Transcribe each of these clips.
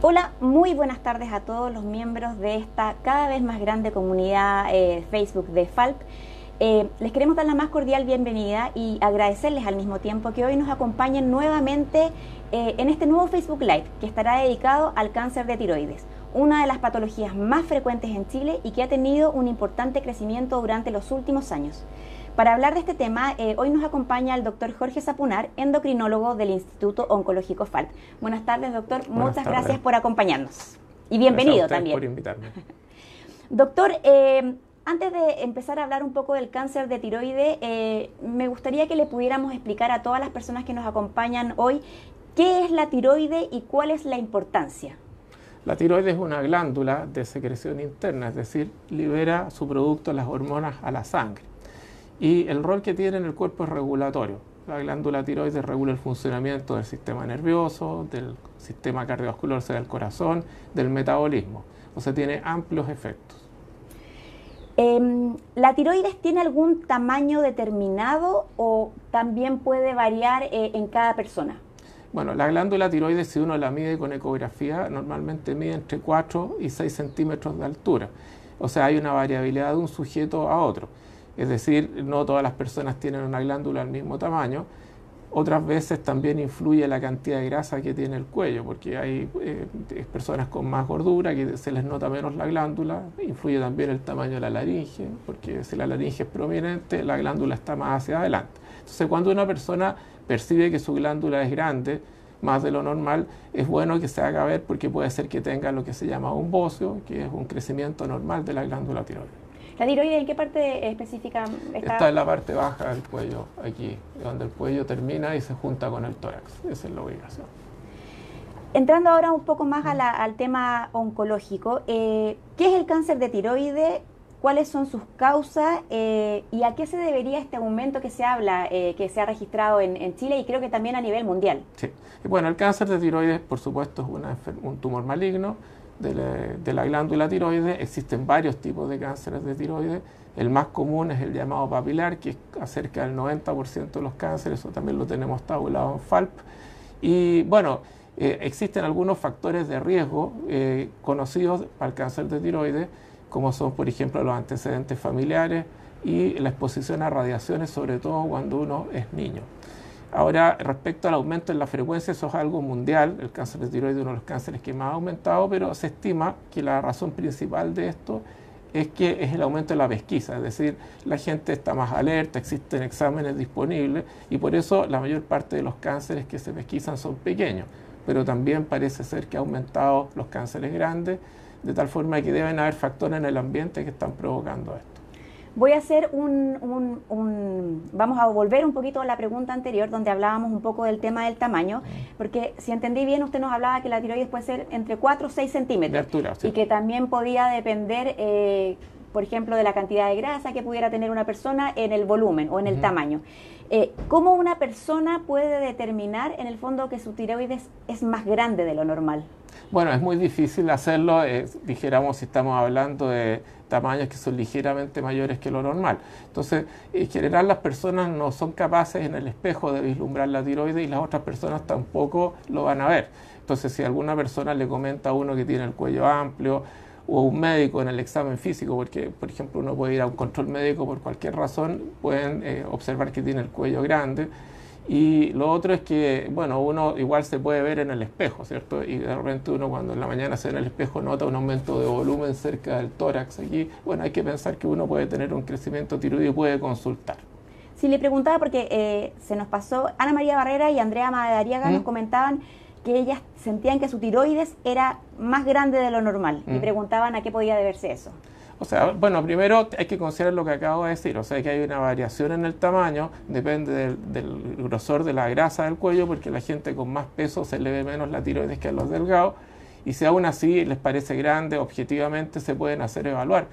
Hola, muy buenas tardes a todos los miembros de esta cada vez más grande comunidad eh, Facebook de FALP. Eh, les queremos dar la más cordial bienvenida y agradecerles al mismo tiempo que hoy nos acompañen nuevamente eh, en este nuevo Facebook Live que estará dedicado al cáncer de tiroides, una de las patologías más frecuentes en Chile y que ha tenido un importante crecimiento durante los últimos años. Para hablar de este tema, eh, hoy nos acompaña el doctor Jorge Zapunar, endocrinólogo del Instituto Oncológico FALP. Buenas tardes, doctor. Muchas gracias por acompañarnos. Y bienvenido también. por invitarme. doctor, eh, antes de empezar a hablar un poco del cáncer de tiroide, eh, me gustaría que le pudiéramos explicar a todas las personas que nos acompañan hoy qué es la tiroide y cuál es la importancia. La tiroide es una glándula de secreción interna, es decir, libera su producto, las hormonas, a la sangre. Y el rol que tiene en el cuerpo es regulatorio. La glándula tiroides regula el funcionamiento del sistema nervioso, del sistema cardiovascular, o sea, del corazón, del metabolismo. O sea, tiene amplios efectos. Em, ¿La tiroides tiene algún tamaño determinado o también puede variar eh, en cada persona? Bueno, la glándula tiroides, si uno la mide con ecografía, normalmente mide entre 4 y 6 centímetros de altura. O sea, hay una variabilidad de un sujeto a otro. Es decir, no todas las personas tienen una glándula al mismo tamaño. Otras veces también influye la cantidad de grasa que tiene el cuello, porque hay eh, personas con más gordura que se les nota menos la glándula. Influye también el tamaño de la laringe, porque si la laringe es prominente, la glándula está más hacia adelante. Entonces, cuando una persona percibe que su glándula es grande, más de lo normal, es bueno que se haga ver porque puede ser que tenga lo que se llama un bocio, que es un crecimiento normal de la glándula tiroides. ¿La tiroides en qué parte específica está? Está en la parte baja del cuello, aquí, donde el cuello termina y se junta con el tórax. Esa es la ubicación. Entrando ahora un poco más al tema oncológico, eh, ¿qué es el cáncer de tiroides? ¿Cuáles son sus causas eh, y a qué se debería este aumento que se habla, eh, que se ha registrado en, Chile y creo que también a nivel mundial? Sí, bueno, el cáncer de tiroides, por supuesto, es un tumor maligno de la, glándula tiroides. Existen varios tipos de cánceres de tiroides. El más común es el llamado papilar, que es acerca del 90% de los cánceres, eso también lo tenemos tabulado en FALP. Y bueno, eh, existen algunos factores de riesgo eh, conocidos para el cáncer de tiroides, como son, por ejemplo, los antecedentes familiares y la exposición a radiaciones, sobre todo cuando uno es niño. Ahora, respecto al aumento en la frecuencia, eso es algo mundial. El cáncer de tiroides es uno de los cánceres que más ha aumentado, pero se estima que la razón principal de esto es que es el aumento de la pesquisa, es decir, la gente está más alerta, existen exámenes disponibles y por eso la mayor parte de los cánceres que se pesquisan son pequeños, pero también parece ser que ha aumentado los cánceres grandes, de tal forma que deben haber factores en el ambiente que están provocando esto. Voy a hacer un, Vamos a volver un poquito a la pregunta anterior, donde hablábamos un poco del tema del tamaño, porque si entendí bien, usted nos hablaba que la tiroides puede ser entre 4 o 6 centímetros. De altura, Y que también podía depender, eh, por ejemplo, de la cantidad de grasa que pudiera tener una persona en el volumen o en el tamaño. Eh, ¿Cómo una persona puede determinar, en el fondo, que su tiroides es más grande de lo normal? Bueno, es muy difícil hacerlo, eh, dijéramos, si estamos hablando de tamaños que son ligeramente mayores que lo normal. Entonces, en general las personas no son capaces en el espejo de vislumbrar la tiroides y las otras personas tampoco lo van a ver. Entonces, si alguna persona le comenta a uno que tiene el cuello amplio, o un médico en el examen físico, porque por ejemplo uno puede ir a un control médico por cualquier razón, pueden eh, observar que tiene el cuello grande. Y lo otro es que, bueno, uno igual se puede ver en el espejo, ¿cierto? Y de repente uno cuando en la mañana se ve en el espejo nota un aumento de volumen cerca del tórax aquí. Bueno, hay que pensar que uno puede tener un crecimiento tiroideo y puede consultar. Sí, le preguntaba porque eh, se nos pasó, Ana María Barrera y Andrea Madariaga nos comentaban que ellas sentían que su tiroides era más grande de lo normal y preguntaban a qué podía deberse eso. O sea, bueno, primero hay que considerar lo que acabo de decir, o sea, que hay una variación en el tamaño, depende del, grosor de la grasa del cuello, porque la gente con más peso se le ve menos la tiroides que a los delgados, y si aún así les parece grande, objetivamente se pueden hacer evaluar.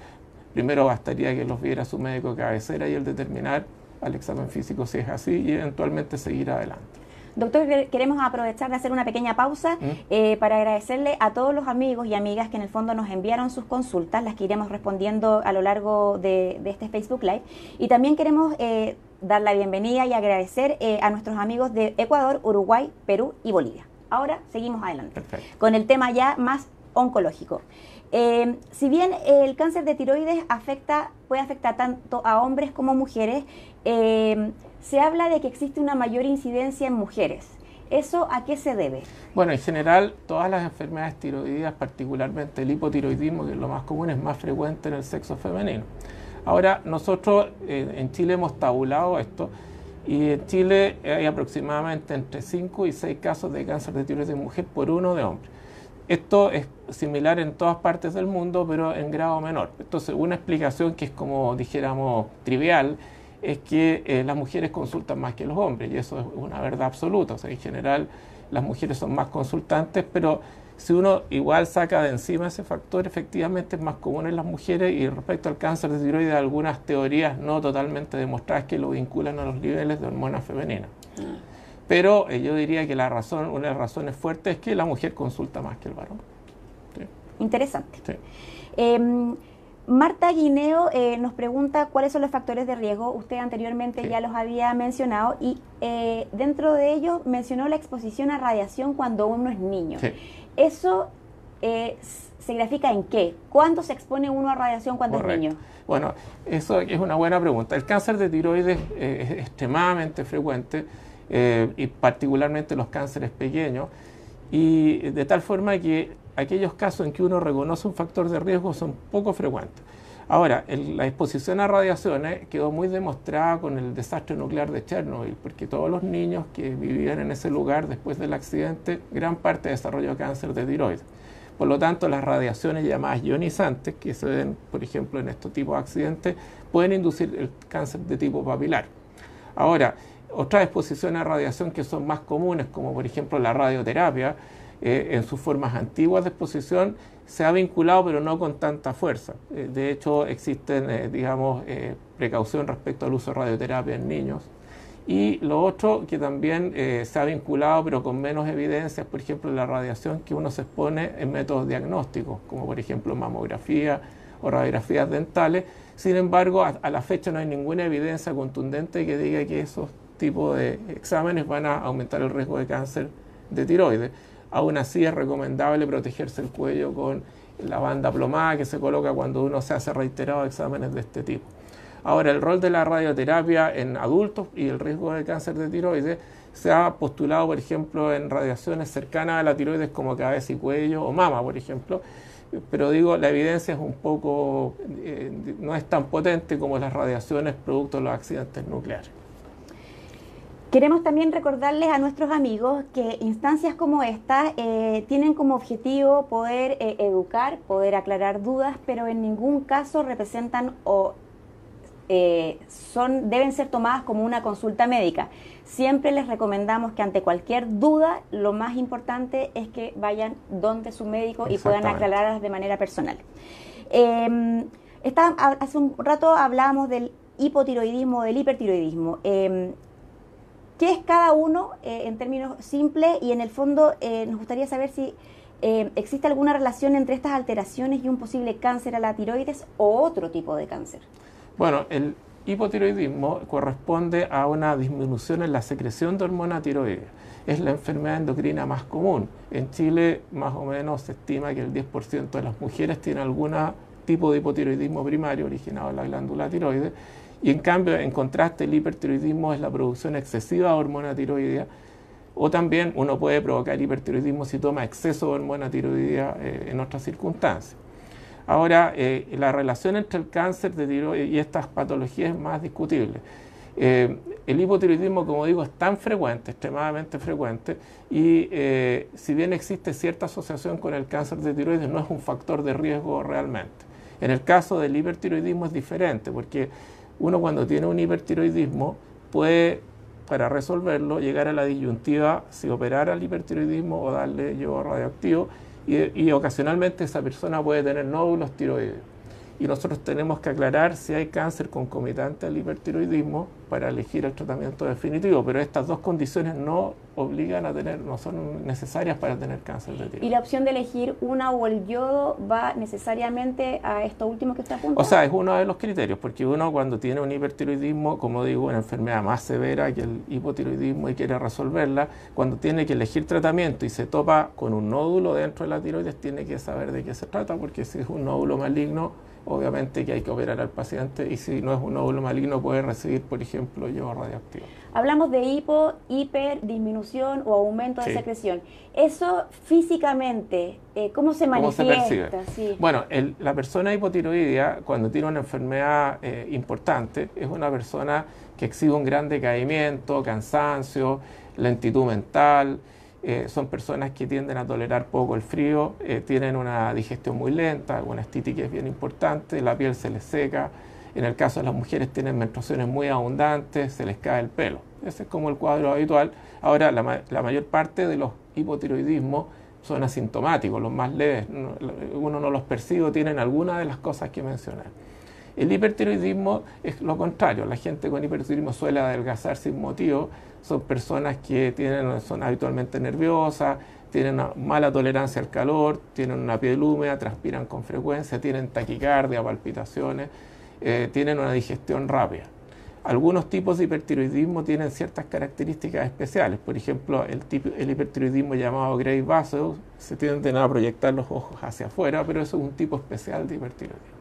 Primero bastaría que los viera su médico cabecera y el determinar al examen físico si es así y eventualmente seguir adelante. Doctor, queremos aprovechar de hacer una pequeña pausa eh, para agradecerle a todos los amigos y amigas que en el fondo nos enviaron sus consultas, las que iremos respondiendo a lo largo de, este Facebook Live. Y también queremos eh, dar la bienvenida y agradecer eh, a nuestros amigos de Ecuador, Uruguay, Perú y Bolivia. Ahora seguimos adelante con el tema ya más oncológico. Eh, si bien el cáncer de tiroides afecta, puede afectar tanto a hombres como mujeres, eh, se habla de que existe una mayor incidencia en mujeres. ¿Eso a qué se debe? Bueno, en general, todas las enfermedades tiroideas, particularmente el hipotiroidismo, que es lo más común, es más frecuente en el sexo femenino. Ahora, nosotros eh, en Chile hemos tabulado esto y en Chile hay aproximadamente entre 5 y 6 casos de cáncer de tiroides de mujer por uno de hombre. Esto es similar en todas partes del mundo, pero en grado menor. Entonces, una explicación que es como dijéramos trivial es que eh, las mujeres consultan más que los hombres, y eso es una verdad absoluta. O sea, en general las mujeres son más consultantes, pero si uno igual saca de encima ese factor, efectivamente es más común en las mujeres y respecto al cáncer de tiroides, algunas teorías no totalmente demostradas que lo vinculan a los niveles de hormonas femeninas. Ah. Pero eh, yo diría que la razón, una de las razones fuertes es que la mujer consulta más que el varón. Interesante. Em, Marta Guineo eh, nos pregunta cuáles son los factores de riesgo. Usted anteriormente ya los había mencionado y eh, dentro de ellos mencionó la exposición a radiación cuando uno es niño. ¿Eso eh, se grafica en qué? ¿Cuándo se expone uno a radiación cuando es niño? Bueno, eso es una buena pregunta. El cáncer de tiroides es extremadamente frecuente y particularmente los cánceres pequeños y de tal forma que aquellos casos en que uno reconoce un factor de riesgo son poco frecuentes. Ahora, la exposición a radiaciones quedó muy demostrada con el desastre nuclear de Chernobyl, porque todos los niños que vivían en ese lugar después del accidente, gran parte desarrolló cáncer de tiroides. Por lo tanto, las radiaciones llamadas ionizantes, que se ven, por ejemplo, en estos tipos de accidentes, pueden inducir el cáncer de tipo papilar. Ahora, otras exposiciones a radiación que son más comunes, como por ejemplo la radioterapia, eh, en sus formas antiguas de exposición se ha vinculado, pero no con tanta fuerza. Eh, de hecho, existen, eh, digamos, precaución respecto al uso de radioterapia en niños. Y lo otro que también se ha vinculado, pero con menos evidencias, por ejemplo, la radiación que uno se expone en métodos diagnósticos, como por ejemplo mamografía o radiografías dentales. Sin embargo, a la fecha no hay ninguna evidencia contundente que diga que esos tipos de exámenes van a aumentar el riesgo de cáncer de tiroides. Aún así es recomendable protegerse el cuello con la banda plomada que se coloca cuando uno se hace reiterados exámenes de este tipo. Ahora, el rol de la radioterapia en adultos y el riesgo de cáncer de tiroides se ha postulado, por ejemplo, en radiaciones cercanas a la tiroides como cabeza y cuello o mama, por ejemplo. Pero digo, la evidencia es un poco, eh, no es tan potente como las radiaciones producto de los accidentes nucleares. Queremos también recordarles a nuestros amigos que instancias como esta eh, tienen como objetivo poder eh, educar, poder aclarar dudas, pero en ningún caso representan o eh, son, deben ser tomadas como una consulta médica. Siempre les recomendamos que ante cualquier duda, lo más importante es que vayan donde su médico y puedan aclararlas de manera personal. Em, hace un rato hablábamos del hipotiroidismo, del hipertiroidismo. Em, ¿Qué es cada uno eh, en términos simples? Y en el fondo eh, nos gustaría saber si eh, existe alguna relación entre estas alteraciones y un posible cáncer a la tiroides o otro tipo de cáncer. Bueno, el hipotiroidismo corresponde a una disminución en la secreción de hormona tiroidea. Es la enfermedad endocrina más común. En Chile, más o menos, se estima que el 10% de las mujeres tiene algún tipo de hipotiroidismo primario originado en la glándula tiroides y en cambio, en contraste, el hipertiroidismo es la producción excesiva de hormona tiroidea, o también uno puede provocar hipertiroidismo si toma exceso de hormona tiroidea eh, en otras circunstancias. Ahora, eh, la relación entre el cáncer de tiroides y estas patologías es más discutible. Eh, el hipotiroidismo, como digo, es tan frecuente, extremadamente frecuente, y si bien existe cierta asociación con el cáncer de tiroides, no es un factor de riesgo realmente. En el caso del hipertiroidismo es diferente, porque uno cuando tiene un hipertiroidismo puede, para resolverlo, llegar a la disyuntiva si operar al hipertiroidismo o darle yo radioactivo y, ocasionalmente esa persona puede tener nódulos tiroides. Y nosotros tenemos que aclarar si hay cáncer concomitante al hipertiroidismo para elegir el tratamiento definitivo, pero estas dos condiciones no obligan a tener, no son necesarias para tener cáncer de tiroides. ¿Y la opción de elegir una o el yodo va necesariamente a esto último que está apuntando? O sea, es uno de los criterios, porque uno cuando tiene un hipertiroidismo, como digo, una enfermedad más severa que el hipotiroidismo y quiere resolverla, cuando tiene que elegir tratamiento y se topa con un nódulo dentro de la tiroides, tiene que saber de qué se trata, porque si es un nódulo maligno, obviamente que hay que operar al paciente y si no es un nódulo maligno puede recibir, por ejemplo, yodo radioactivo. Hablamos de hipo, hiper, disminución o aumento de secreción. Eso físicamente, eh, ¿cómo se manifiesta? Bueno, la persona hipotiroidea, cuando tiene una enfermedad eh, importante, es una persona que exhibe un gran decaimiento, cansancio, lentitud mental, eh, son personas que tienden a tolerar poco el frío, eh, tienen una digestión muy lenta, una estitis que es bien importante, la piel se les seca, en el caso de las mujeres tienen menstruaciones muy abundantes, se les cae el pelo. Ese es como el cuadro habitual. Ahora, la, la mayor parte de los hipotiroidismos son asintomáticos, los más leves, uno no los percibe, tienen alguna de las cosas que mencioné. El hipertiroidismo es lo contrario, la gente con hipertiroidismo suele adelgazar sin motivo, son personas que tienen, son habitualmente nerviosas, tienen mala tolerancia al calor, tienen una piel húmeda, transpiran con frecuencia, tienen taquicardia, palpitaciones, eh, tienen una digestión rápida. Algunos tipos de hipertiroidismo tienen ciertas características especiales. Por ejemplo, el, tipo, el hipertiroidismo llamado Gray Vaso se tienden a proyectar los ojos hacia afuera, pero eso es un tipo especial de hipertiroidismo.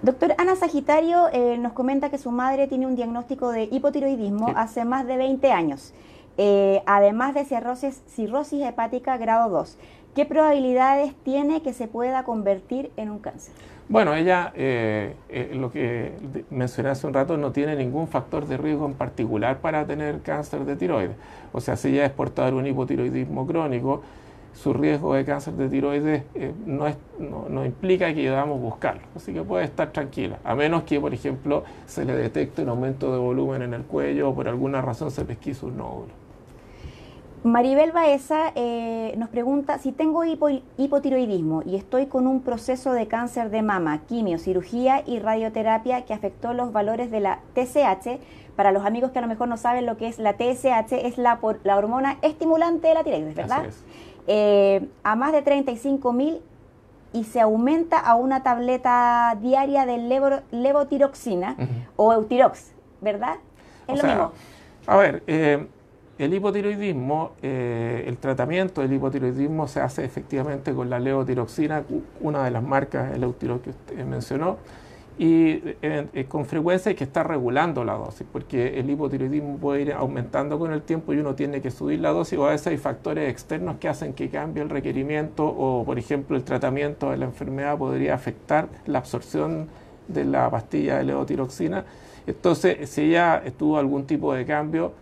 Doctor Ana Sagitario eh, nos comenta que su madre tiene un diagnóstico de hipotiroidismo hace más de 20 años, eh, además de cirrosis, cirrosis hepática grado 2. ¿Qué probabilidades tiene que se pueda convertir en un cáncer? Bueno, ella, eh, lo que mencioné hace un rato, no tiene ningún factor de riesgo en particular para tener cáncer de tiroides. O sea, si ella es portadora de un hipotiroidismo crónico, su riesgo de cáncer de tiroides eh, no, es, no, implica que debamos buscarlo. Así que puede estar tranquila, a menos que, por ejemplo, se le detecte un aumento de volumen en el cuello o por alguna razón se pesquise un nódulo. Maribel Baeza eh, nos pregunta si tengo hipotiroidismo y estoy con un proceso de cáncer de mama, quimio, cirugía y radioterapia que afectó los valores de la TSH. Para los amigos que a lo mejor no saben lo que es la TSH, es la, la hormona estimulante de la tiroides, ¿verdad? Eh, a más de 35 mil y se aumenta a una tableta diaria de levotiroxina o eutirox, ¿verdad? Es lo mismo. A ver, eh, el hipotiroidismo, eh, el tratamiento del hipotiroidismo se hace efectivamente con la levotiroxina, una de las marcas, el eutirox que usted mencionó y eh, con frecuencia hay que estar regulando la dosis, porque el hipotiroidismo puede ir aumentando con el tiempo y uno tiene que subir la dosis o a veces hay factores externos que hacen que cambie el requerimiento o, por ejemplo, el tratamiento de la enfermedad podría afectar la absorción de la pastilla de levotiroxina. Entonces, si ya tuvo algún tipo de cambio,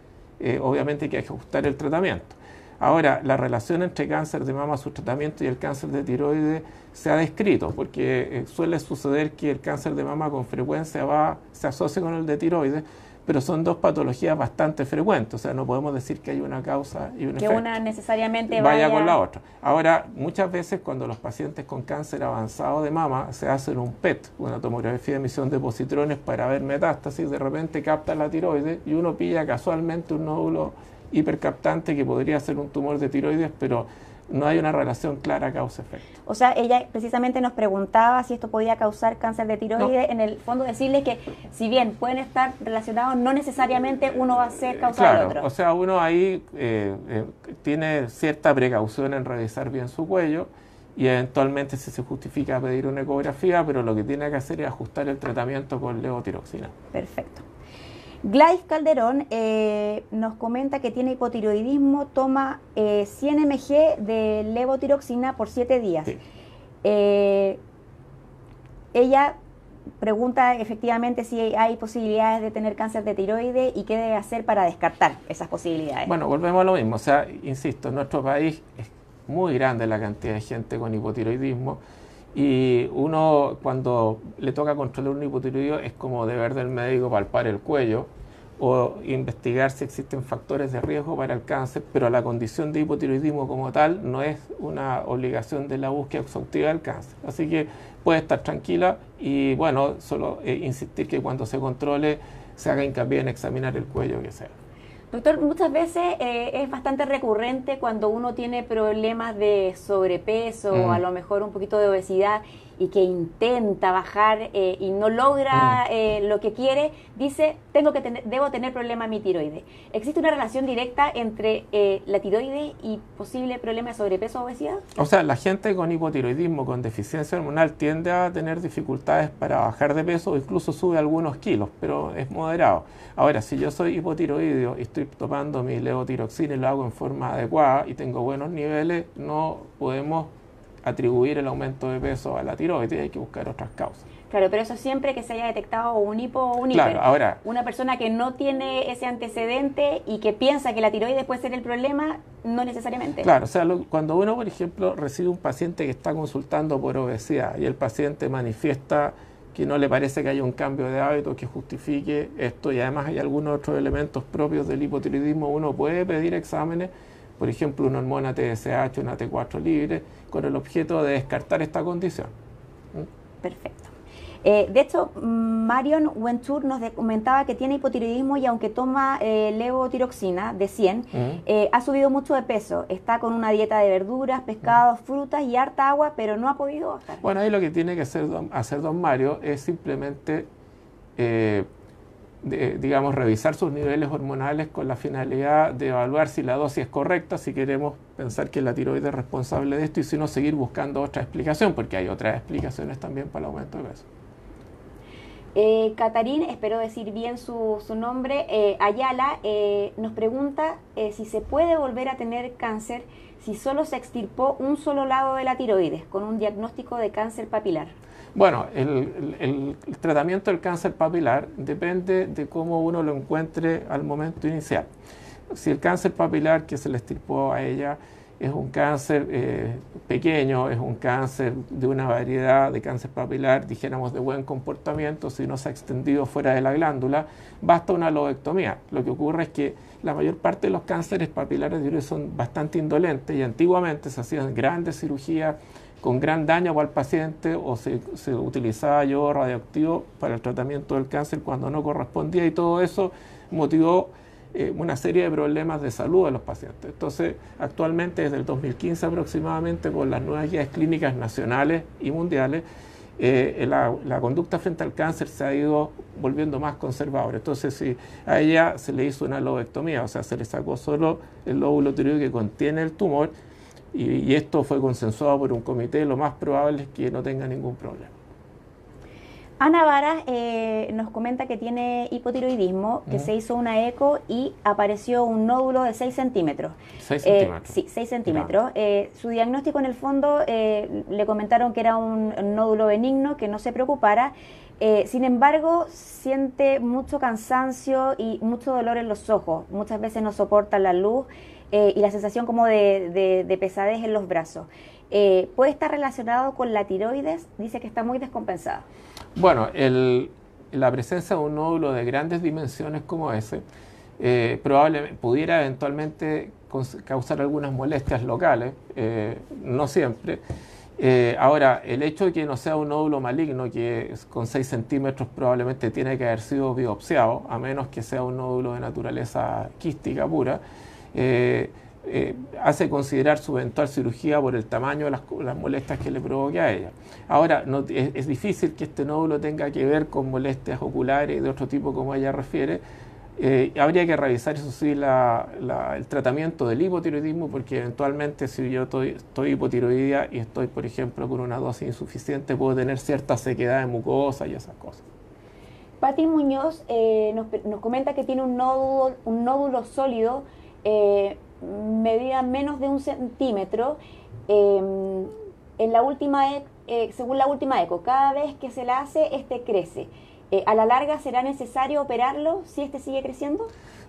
eh, obviamente hay que ajustar el tratamiento. Ahora, la relación entre cáncer de mama, su tratamiento y el cáncer de tiroides se ha descrito, porque eh, suele suceder que el cáncer de mama con frecuencia va, se asocia con el de tiroides, pero son dos patologías bastante frecuentes, o sea, no podemos decir que hay una causa y un que efecto. una necesariamente vaya, con la otra. Ahora, muchas veces cuando los pacientes con cáncer avanzado de mama se hacen un PET, una tomografía de emisión de positrones para ver metástasis, de repente capta la tiroides y uno pilla casualmente un nódulo hipercaptante que podría ser un tumor de tiroides, pero no hay una relación clara causa-efecto. O sea, ella precisamente nos preguntaba si esto podía causar cáncer de tiroides. En el fondo, decirle que si bien pueden estar relacionados, no necesariamente uno va a ser causa del otro. O sea, uno ahí eh, eh, tiene cierta precaución en revisar bien su cuello y eventualmente si se justifica pedir una ecografía, pero lo que tiene que hacer es ajustar el tratamiento con levotiroxina. Perfecto. Gladys Calderón eh, nos comenta que tiene hipotiroidismo, toma 100 eh, mg de levotiroxina por 7 días. Eh, ella pregunta efectivamente si hay posibilidades de tener cáncer de tiroides y qué debe hacer para descartar esas posibilidades. Bueno, volvemos a lo mismo. O sea, insisto, en nuestro país es muy grande la cantidad de gente con hipotiroidismo y uno cuando le toca controlar un hipotiroidismo es como deber del médico palpar el cuello o investigar si existen factores de riesgo para el cáncer, pero la condición de hipotiroidismo como tal no es una obligación de la búsqueda exhaustiva del cáncer. Así que puede estar tranquila y bueno, solo eh, insistir que cuando se controle se haga hincapié en examinar el cuello que sea. Doctor, muchas veces eh, es bastante recurrente cuando uno tiene problemas de sobrepeso o a mm. lo mejor un poquito de obesidad y que intenta bajar eh, y no logra mm. eh, lo que quiere, dice, tengo que tener, debo tener problema en mi tiroides. ¿Existe una relación directa entre eh, la tiroides y posible problema de sobrepeso o obesidad? O sea, la gente con hipotiroidismo, con deficiencia hormonal, tiende a tener dificultades para bajar de peso o incluso sube algunos kilos, pero es moderado. Ahora, si yo soy hipotiroideo y estoy tomando mi levotiroxina y lo hago en forma adecuada y tengo buenos niveles, no podemos atribuir el aumento de peso a la tiroides, hay que buscar otras causas. Claro, pero eso siempre que se haya detectado un hipo o un hiper. Claro, ahora. Una persona que no tiene ese antecedente y que piensa que la tiroides puede ser el problema, no necesariamente. Claro, o sea, cuando uno, por ejemplo, recibe un paciente que está consultando por obesidad y el paciente manifiesta que no le parece que haya un cambio de hábito que justifique esto y además hay algunos otros elementos propios del hipotiroidismo, uno puede pedir exámenes por ejemplo, una hormona TSH, una T4 libre, con el objeto de descartar esta condición. ¿Mm? Perfecto. Eh, de hecho, Marion Wentur nos comentaba que tiene hipotiroidismo y aunque toma eh, levotiroxina de 100, eh, ha subido mucho de peso. Está con una dieta de verduras, pescados, frutas y harta agua, pero no ha podido bajar. Bueno, ahí lo que tiene que hacer, hacer don Mario es simplemente digamos, revisar sus niveles hormonales con la finalidad de evaluar si la dosis es correcta, si queremos pensar que la tiroides es responsable de esto y si no seguir buscando otra explicación, porque hay otras explicaciones también para el aumento de peso. Eh, Catarín, espero decir bien su, nombre, eh, Ayala, eh, nos pregunta eh, si se puede volver a tener cáncer si solo se extirpó un solo lado de la tiroides con un diagnóstico de cáncer papilar. Bueno, el, tratamiento del cáncer papilar depende de cómo uno lo encuentre al momento inicial. Si el cáncer papilar que se le estirpó a ella es un cáncer eh, pequeño, es un cáncer de una variedad de cáncer papilar, dijéramos de buen comportamiento, si no se ha extendido fuera de la glándula, basta una lobectomía. Lo que ocurre es que la mayor parte de los cánceres papilares de son bastante indolentes y antiguamente se hacían grandes cirugías con gran daño el paciente o se, utilizaba yodo radioactivo para el tratamiento del cáncer cuando no correspondía y todo eso motivó eh, una serie de problemas de salud a los pacientes. Entonces, actualmente desde el 2015 aproximadamente, con las nuevas guías clínicas nacionales y mundiales, eh, la, la, conducta frente al cáncer se ha ido volviendo más conservadora. Entonces, si a ella se le hizo una lobectomía, o sea, se le sacó solo el lóbulo tiroideo que contiene el tumor, y, esto fue consensuado por un comité, lo más probable es que no tenga ningún problema. Ana Vara eh, nos comenta que tiene hipotiroidismo, que se hizo una eco y apareció un nódulo de 6 centímetros. 6 eh, centímetros. sí, 6 centímetros. Eh, su diagnóstico en el fondo le comentaron que era un nódulo benigno, que no se preocupara. sin embargo, siente mucho cansancio y mucho dolor en los ojos. Muchas veces no soporta la luz eh, y la sensación como de, pesadez en los brazos. Eh, ¿Puede estar relacionado con la tiroides? Dice que está muy descompensada. Bueno, la presencia de un nódulo de grandes dimensiones como ese eh, pudiera eventualmente causar algunas molestias locales, no siempre. ahora, el hecho de que no sea un nódulo maligno, que con 6 centímetros probablemente tiene que haber sido biopsiado, a menos que sea un nódulo de naturaleza quística pura, eh, eh, hace considerar su eventual cirugía por el tamaño de las, molestias que le provoque a ella. Ahora, es, difícil que este nódulo tenga que ver con molestias oculares de otro tipo como ella refiere. Eh, habría que revisar, eso sí, el tratamiento del hipotiroidismo, porque eventualmente si yo estoy, estoy hipotiroidea y estoy, por ejemplo, con una dosis insuficiente, puedo tener cierta sequedad de mucosa y esas cosas. Pati Muñoz nos, comenta que tiene un nódulo, un nódulo sólido eh, medía menos de un centímetro. Em, en la última, e, eh, según la última eco, cada vez que se la hace, este crece. Eh, ¿A la larga será necesario operarlo si este sigue creciendo?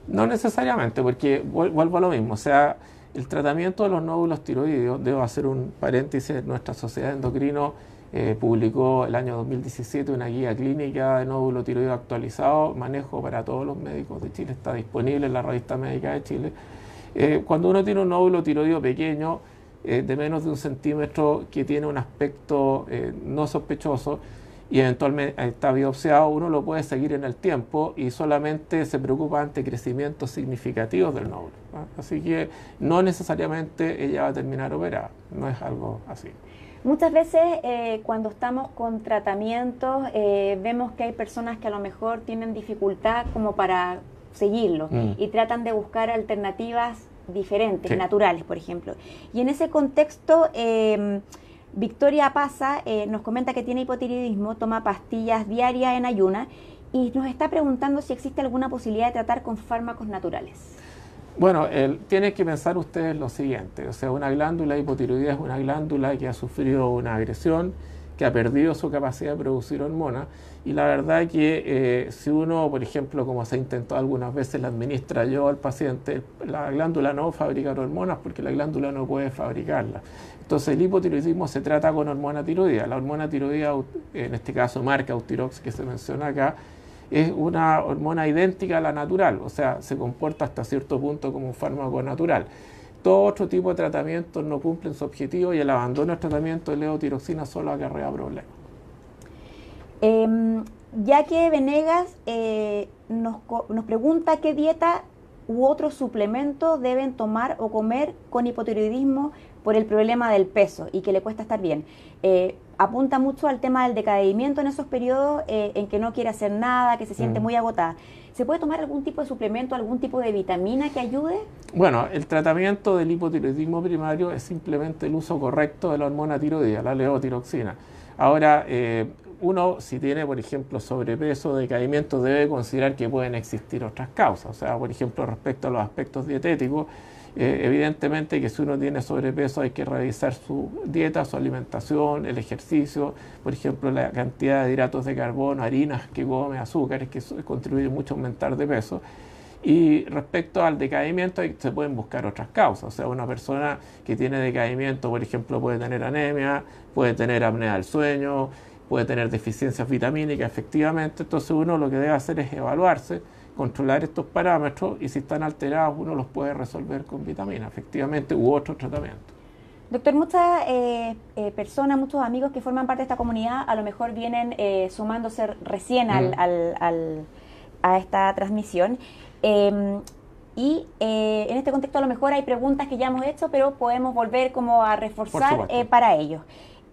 No necesariamente, porque vuelvo a lo mismo. O sea, el tratamiento de los nódulos tiroideos, debo hacer un paréntesis, nuestra sociedad endocrino eh, publicó el año 2017 una guía clínica de nódulo tiroideo actualizado, manejo para todos los médicos de Chile, está disponible en la revista médica de Chile. Eh, cuando uno tiene un nódulo tiroideo pequeño, eh, de menos de un centímetro, que tiene un aspecto no sospechoso, y eventualmente está biopsiado, uno lo puede seguir en el tiempo y solamente se preocupa ante crecimientos significativos del nódulo. Así que no necesariamente ella va a terminar operada, no es algo así. Muchas veces eh, cuando estamos con tratamientos eh, vemos que hay personas que a lo mejor tienen dificultad como para seguirlo mm. y tratan de buscar alternativas diferentes, naturales, por ejemplo. Y en ese contexto, em, Victoria Pasa eh, nos comenta que tiene hipotiroidismo, toma pastillas diarias en ayuna y nos está preguntando si existe alguna posibilidad de tratar con fármacos naturales. Bueno, el, tienen que pensar ustedes lo siguiente, o sea, una glándula hipotiroidea es una glándula que ha sufrido una agresión, que ha perdido su capacidad de producir hormonas y la verdad que eh, si uno, por ejemplo, como se ha intentado algunas veces, la administra yo al paciente, la glándula no va a fabricar hormonas porque la glándula no puede fabricarlas. Entonces el hipotiroidismo se trata con hormona tiroidea. La hormona tiroidea, en este caso marca Autirox que se menciona acá, es una hormona idéntica a la natural, o sea, se comporta hasta cierto punto como un fármaco natural. Todo otro tipo de tratamientos no cumplen su objetivo y el abandono del tratamiento de leotiroxina solo acarrea problemas. Em, ya que Venegas eh, nos, nos pregunta qué dieta u otros suplementos deben tomar o comer con hipotiroidismo por el problema del peso y que le cuesta estar bien. Eh, apunta mucho al tema del decaimiento en esos periodos eh, en que no quiere hacer nada, que se siente mm. muy agotada. ¿Se puede tomar algún tipo de suplemento, algún tipo de vitamina que ayude? Bueno, el tratamiento del hipotiroidismo primario es simplemente el uso correcto de la hormona tiroidea, la leotiroxina. Ahora, eh, uno, si tiene, por ejemplo, sobrepeso, decaimiento, debe considerar que pueden existir otras causas. O sea, por ejemplo, respecto a los aspectos dietéticos, eh, evidentemente que si uno tiene sobrepeso hay que revisar su dieta, su alimentación, el ejercicio, por ejemplo la cantidad de hidratos de carbono, harinas que come, azúcares que contribuyen mucho a aumentar de peso. Y respecto al decaimiento se pueden buscar otras causas. O sea, una persona que tiene decaimiento, por ejemplo, puede tener anemia, puede tener apnea del sueño, puede tener deficiencias vitamínicas, efectivamente. Entonces uno lo que debe hacer es evaluarse controlar estos parámetros y si están alterados uno los puede resolver con vitamina, efectivamente, u otro tratamiento. Doctor, muchas eh, eh, personas, muchos amigos que forman parte de esta comunidad a lo mejor vienen eh, sumándose recién al, mm. a esta transmisión. Em, y en este contexto a lo mejor hay preguntas que ya hemos hecho, pero podemos volver como a reforzar para ellos.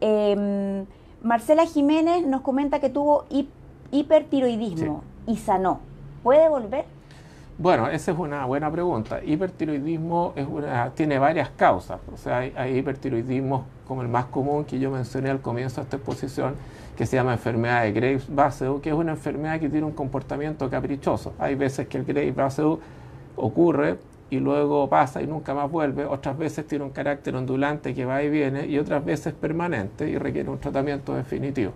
Em, Marcela Jiménez nos comenta que tuvo hipertiroidismo y sanó. ¿Puede volver? Bueno, esa es una buena pregunta. Hipertiroidismo es una, tiene varias causas. O sea, hay, hipertiroidismo como el más común que yo mencioné al comienzo de esta exposición, que se llama enfermedad de Graves-Basedow, que es una enfermedad que tiene un comportamiento caprichoso. Hay veces que el Graves-Basedow ocurre y luego pasa y nunca más vuelve. Otras veces tiene un carácter ondulante que va y viene y otras veces permanente y requiere un tratamiento definitivo.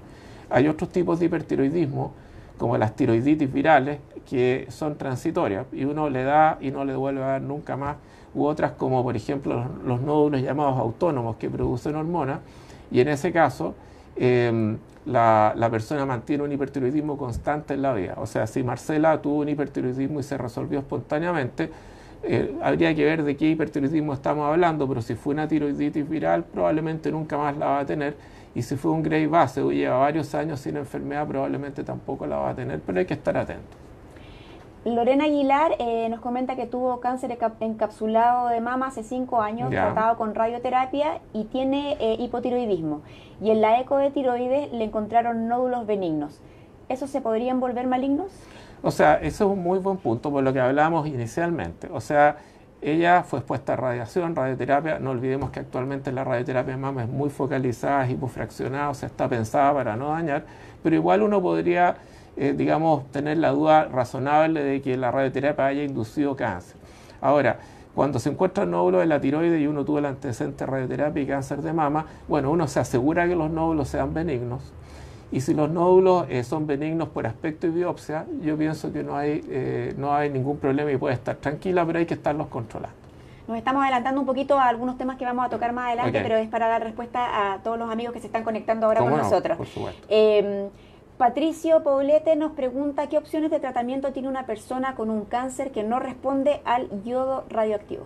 Hay otros tipos de hipertiroidismo como las tiroiditis virales, que son transitorias y uno le da y no le vuelve a dar nunca más, u otras como por ejemplo los, nódulos llamados autónomos que producen hormonas, y en ese caso em, la, persona mantiene un hipertiroidismo constante en la vida. O sea, si Marcela tuvo un hipertiroidismo y se resolvió espontáneamente, eh, habría que ver de qué hipertiroidismo estamos hablando, pero si fue una tiroiditis viral, probablemente nunca más la va a tener y si fue un Grey base o lleva varios años sin enfermedad, probablemente tampoco la va a tener, pero hay que estar atento. Lorena Aguilar eh, nos comenta que tuvo cáncer encapsulado de mama hace cinco años, tratado con radioterapia y tiene eh, hipotiroidismo. Y en la eco de tiroides le encontraron nódulos benignos. ¿Esos se podrían volver malignos? O sea, eso es un muy buen punto por lo que hablábamos inicialmente. O sea, ella fue expuesta a radiación, radioterapia. No olvidemos que actualmente la radioterapia de mama es muy focalizada, es hipofraccionada, o sea, está pensada para no dañar, pero igual uno podría, eh, digamos, tener la duda razonable de que la radioterapia haya inducido cáncer. Ahora, cuando se encuentra el nódulo de la tiroides y uno tuvo el antecedente de radioterapia y cáncer de mama, bueno, uno se asegura que los nódulos sean benignos y si los nódulos eh, son benignos por aspecto y biopsia, yo pienso que no hay, eh, no hay ningún problema y puede estar tranquila, pero hay que estarlos controlando. Nos estamos adelantando un poquito a algunos temas que vamos a tocar más adelante, pero es para dar respuesta a todos los amigos que se están conectando ahora con nosotros. Por supuesto. Em, Patricio Paulete nos pregunta qué opciones de tratamiento tiene una persona con un cáncer que no responde al yodo radioactivo.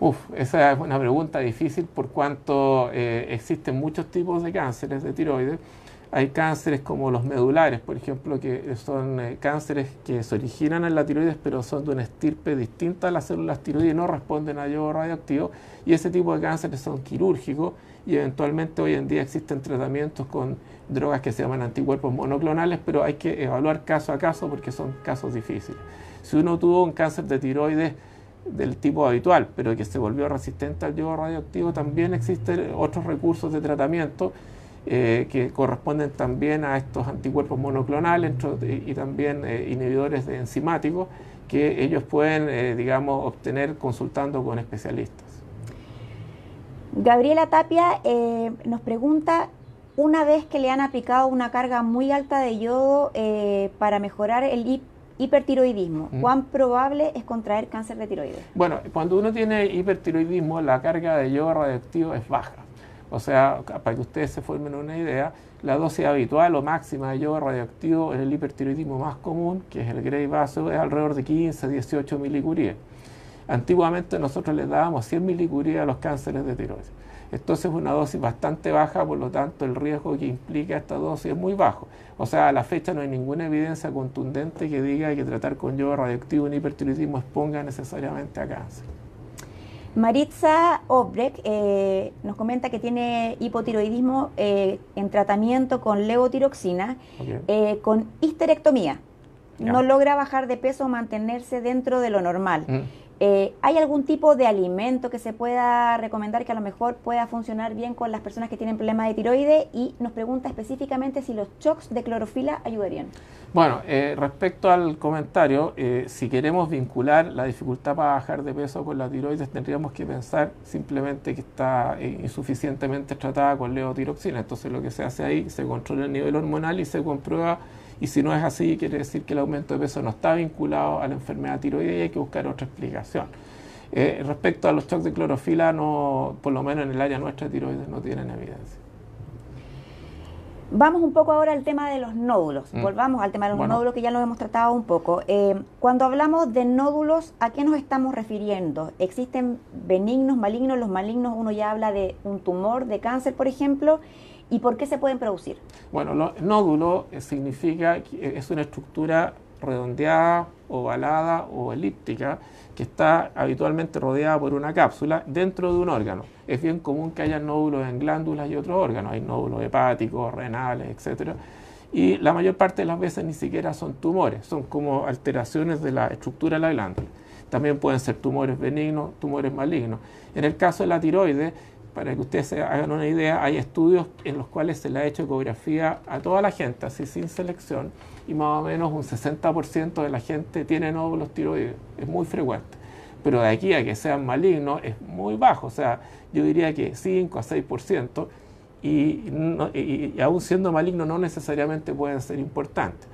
Uf, esa es una pregunta difícil por cuanto eh, existen muchos tipos de cánceres de tiroides hay cánceres como los medulares, por ejemplo, que son eh, cánceres que se originan en la tiroides, pero son de una estirpe distinta a las células tiroides y no responden a yodo radioactivo. Y ese tipo de cánceres son quirúrgicos y eventualmente hoy en día existen tratamientos con drogas que se llaman anticuerpos monoclonales, pero hay que evaluar caso a caso porque son casos difíciles. Si uno tuvo un cáncer de tiroides del tipo habitual, pero que se volvió resistente al yodo radioactivo, también existen otros recursos de tratamiento eh, que corresponden también a estos anticuerpos monoclonales y también eh, inhibidores de enzimáticos que ellos pueden, eh, digamos, obtener consultando con especialistas. Gabriela Tapia nos pregunta, una vez que le han aplicado una carga muy alta de yodo para mejorar el hipertiroidismo, ¿cuán probable es contraer cáncer de tiroides? Bueno, cuando uno tiene hipertiroidismo, la carga de yodo radioactivo es baja. O sea, para que ustedes se formen una idea, la dosis habitual o máxima de yodo radioactivo en el hipertiroidismo más común, que es el Grey vaso, es alrededor de 15, 18 milicuríes. Antiguamente nosotros les dábamos 100 milicuríes a los cánceres de tiroides. Entonces es una dosis bastante baja, por lo tanto el riesgo que implica esta dosis es muy bajo. O sea, a la fecha no hay ninguna evidencia contundente que diga que tratar con yodo radioactivo en hipertiroidismo exponga necesariamente a cáncer. Maritza Obrecht eh, nos comenta que tiene hipotiroidismo eh, en tratamiento con levotiroxina, eh, con histerectomía. No logra bajar de peso o mantenerse dentro de lo normal. Mm. Eh, ¿Hay algún tipo de alimento que se pueda recomendar que a lo mejor pueda funcionar bien con las personas que tienen problemas de tiroides? Y nos pregunta específicamente si los shocks de clorofila ayudarían. Bueno, eh, respecto al comentario, eh, si queremos vincular la dificultad para bajar de peso con la tiroides, tendríamos que pensar simplemente que está insuficientemente tratada con levotiroxina. Entonces lo que se hace ahí, se controla el nivel hormonal y se comprueba y si no es así, quiere decir que el aumento de peso no está vinculado a la enfermedad tiroidea y hay que buscar otra explicación. Eh, respecto a los shocks de clorofila, no, por lo menos en el área nuestra de tiroides no tienen evidencia. Vamos un poco ahora al tema de los nódulos. Mm. Volvamos al tema de los nódulos que ya lo hemos tratado un poco. Eh, cuando hablamos de nódulos, ¿a qué nos estamos refiriendo? ¿Existen benignos, malignos? Los malignos uno ya habla de un tumor, de cáncer, por ejemplo. ¿Y por qué se pueden producir? Bueno, lo, nódulo eh, significa que es una estructura redondeada, ovalada o elíptica que está habitualmente rodeada por una cápsula dentro de un órgano. Es bien común que haya nódulos en glándulas y otros órganos, hay nódulos hepáticos, renales, etc. Y la mayor parte de las veces ni siquiera son tumores, son como alteraciones de la estructura de la glándula. También pueden ser tumores benignos, tumores malignos. En el caso de la tiroides, para que ustedes se hagan una idea, hay estudios en los cuales se le ha hecho ecografía a toda la gente, así sin selección, y más o menos un 60% de la gente tiene nódulos tiroides, es muy frecuente. Pero de aquí a que sean malignos es muy bajo, o sea, yo diría que 5 a 6%, y, aún siendo malignos no necesariamente pueden ser importantes.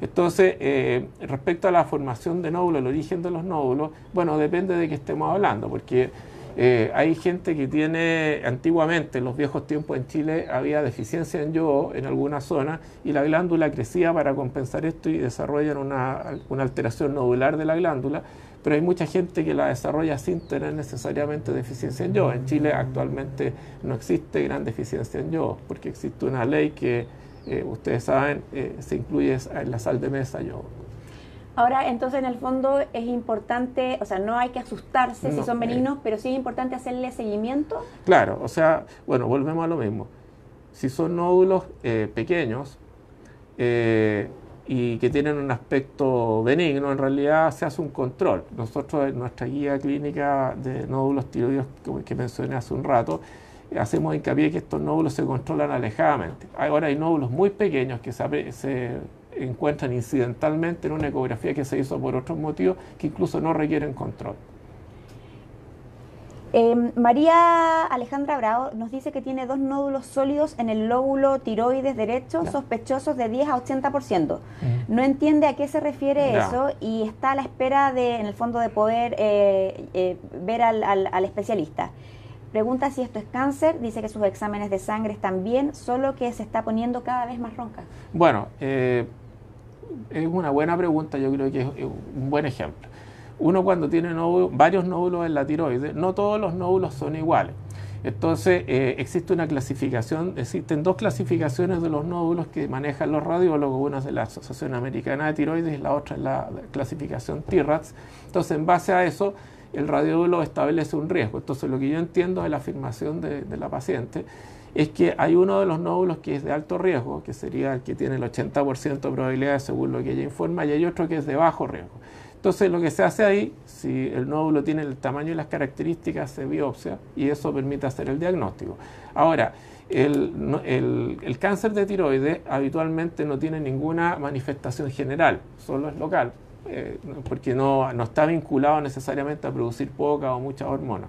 Entonces, eh, respecto a la formación de nódulos, el origen de los nódulos, bueno, depende de qué estemos hablando, porque eh, hay gente que tiene, antiguamente, en los viejos tiempos en Chile, había deficiencia en yodo en algunas zonas y la glándula crecía para compensar esto y desarrollan una, alteración nodular de la glándula, pero hay mucha gente que la desarrolla sin tener necesariamente deficiencia en yodo. En Chile actualmente no existe gran deficiencia en yodo, porque existe una ley que, eh, ustedes saben, eh, se incluye en la sal de mesa yodo. Ahora, entonces, en el fondo es importante, o sea, no hay que asustarse si son eh. benignos, pero sí es importante hacerle seguimiento. Claro, o sea, bueno, volvemos a lo mismo. Si son nódulos eh, pequeños eh, y que tienen un aspecto benigno, en realidad se hace un control. Nosotros en nuestra guía clínica de nódulos tiroides que mencioné hace un rato, hacemos hincapié que estos nódulos se controlan alejadamente. Ahora hay nódulos muy pequeños que se, se encuentran incidentalmente en una ecografía que se hizo por otros motivos que incluso no requieren control. Em, María Alejandra Bravo nos dice que tiene dos nódulos sólidos en el lóbulo tiroides derecho sospechosos de 10 a 80%. No entiende a qué se refiere eso y está a la espera de, en el fondo, de poder eh, eh, ver al, especialista. Pregunta si esto es cáncer, dice que sus exámenes de sangre están bien, solo que se está poniendo cada vez más ronca. Bueno, eh, es una buena pregunta, yo creo que es un buen ejemplo uno cuando tiene varios nódulos en la tiroides, no todos los nódulos son iguales. Entonces, eh, existe una clasificación, existen dos clasificaciones de los nódulos que manejan los radiólogos, una es de la Asociación Americana de Tiroides y la otra es la clasificación TIRATS. Entonces, en base a eso, el radiólogo establece un riesgo. Entonces, lo que yo entiendo de la afirmación de, de la paciente es que hay uno de los nódulos que es de alto riesgo, que sería el que tiene el 80% de probabilidad según lo que ella informa, y hay otro que es de bajo riesgo. Entonces lo que se hace ahí, si el nódulo tiene el tamaño y las características, se biopsia y eso permite hacer el diagnóstico. Ahora, el, cáncer de tiroides habitualmente no tiene ninguna manifestación general, solo es local, eh, porque no, está vinculado necesariamente a producir poca o mucha hormona.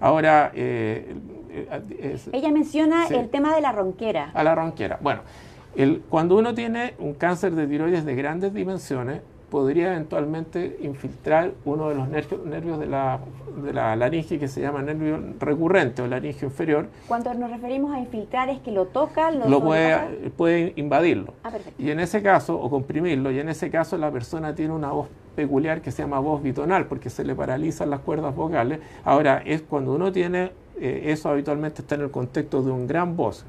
Ahora, eh, eh, ella menciona el tema de la ronquera. A la ronquera. Bueno, cuando uno tiene un cáncer de tiroides de grandes dimensiones, podría eventualmente infiltrar uno de los nervios, de, la, de la laringe que se llama nervio recurrente o laringe inferior. Cuando nos referimos a infiltrar es que lo toca, lo, lo puede, puede, invadirlo. Ah, y en ese caso, o comprimirlo, y en ese caso la persona tiene una voz peculiar que se llama voz bitonal porque se le paralizan las cuerdas vocales. Ahora, es cuando uno tiene, eh, eso habitualmente está en el contexto de un gran voz.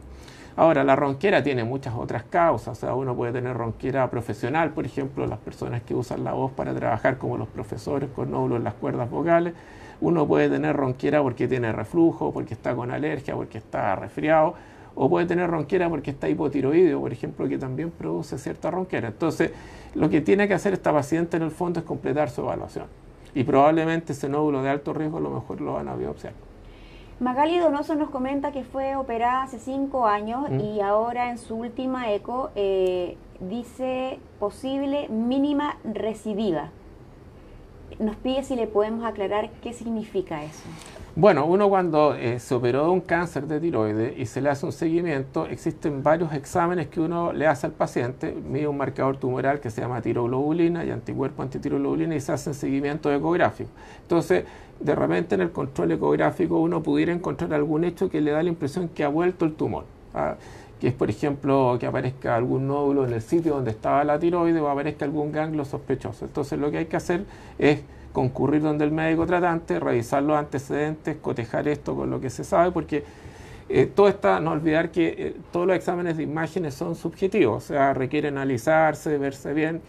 Ahora, la ronquera tiene muchas otras causas. O sea, uno puede tener ronquera profesional, por ejemplo, las personas que usan la voz para trabajar como los profesores con nódulos en las cuerdas vocales. Uno puede tener ronquera porque tiene reflujo, porque está con alergia, porque está resfriado. O puede tener ronquera porque está hipotiroideo, por ejemplo, que también produce cierta ronquera. Entonces, lo que tiene que hacer esta paciente en el fondo es completar su evaluación. Y probablemente ese nódulo de alto riesgo a lo mejor lo van a biopsiar. Magali Donoso nos comenta que fue operada hace cinco años mm. y ahora en su última eco eh, dice posible mínima recidiva. Nos pide si le podemos aclarar qué significa eso. Bueno, uno cuando eh, se operó de un cáncer de tiroides y se le hace un seguimiento, existen varios exámenes que uno le hace al paciente, mide un marcador tumoral que se llama tiroglobulina y anticuerpo antitiroglobulina y se hace un seguimiento ecográfico. Entonces, de repente en el control ecográfico uno pudiera encontrar algún hecho que le da la impresión que ha vuelto el tumor. ¿ah? que es por ejemplo que aparezca algún nódulo en el sitio donde estaba la tiroide o aparezca algún ganglio sospechoso. Entonces lo que hay que hacer es concurrir donde el médico tratante, revisar los antecedentes, cotejar esto con lo que se sabe, porque eh, todo está, no olvidar que eh, todos los exámenes de imágenes son subjetivos, o sea, requieren analizarse, verse bien.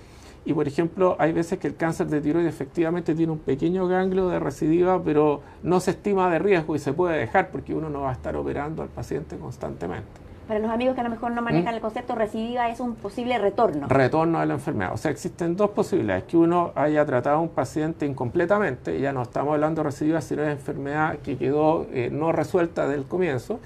Y por ejemplo, hay veces que el cáncer de tiroides efectivamente tiene un pequeño ganglio de recidiva, pero no se estima de riesgo y se puede dejar porque uno no va a estar operando al paciente constantemente para los amigos que a lo mejor no manejan ¿Mm? el concepto, recidiva es un posible retorno. Retorno a la enfermedad. O sea, existen dos posibilidades. Que uno haya tratado a un paciente incompletamente, ya no estamos hablando de recidiva, sino de enfermedad que quedó eh, no resuelta del comienzo,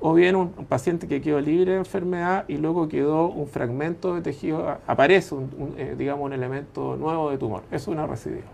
o bien un, paciente que quedó libre de enfermedad y luego quedó un fragmento de tejido, aparece, un, eh, digamos, un elemento nuevo de tumor. Es una recidiva.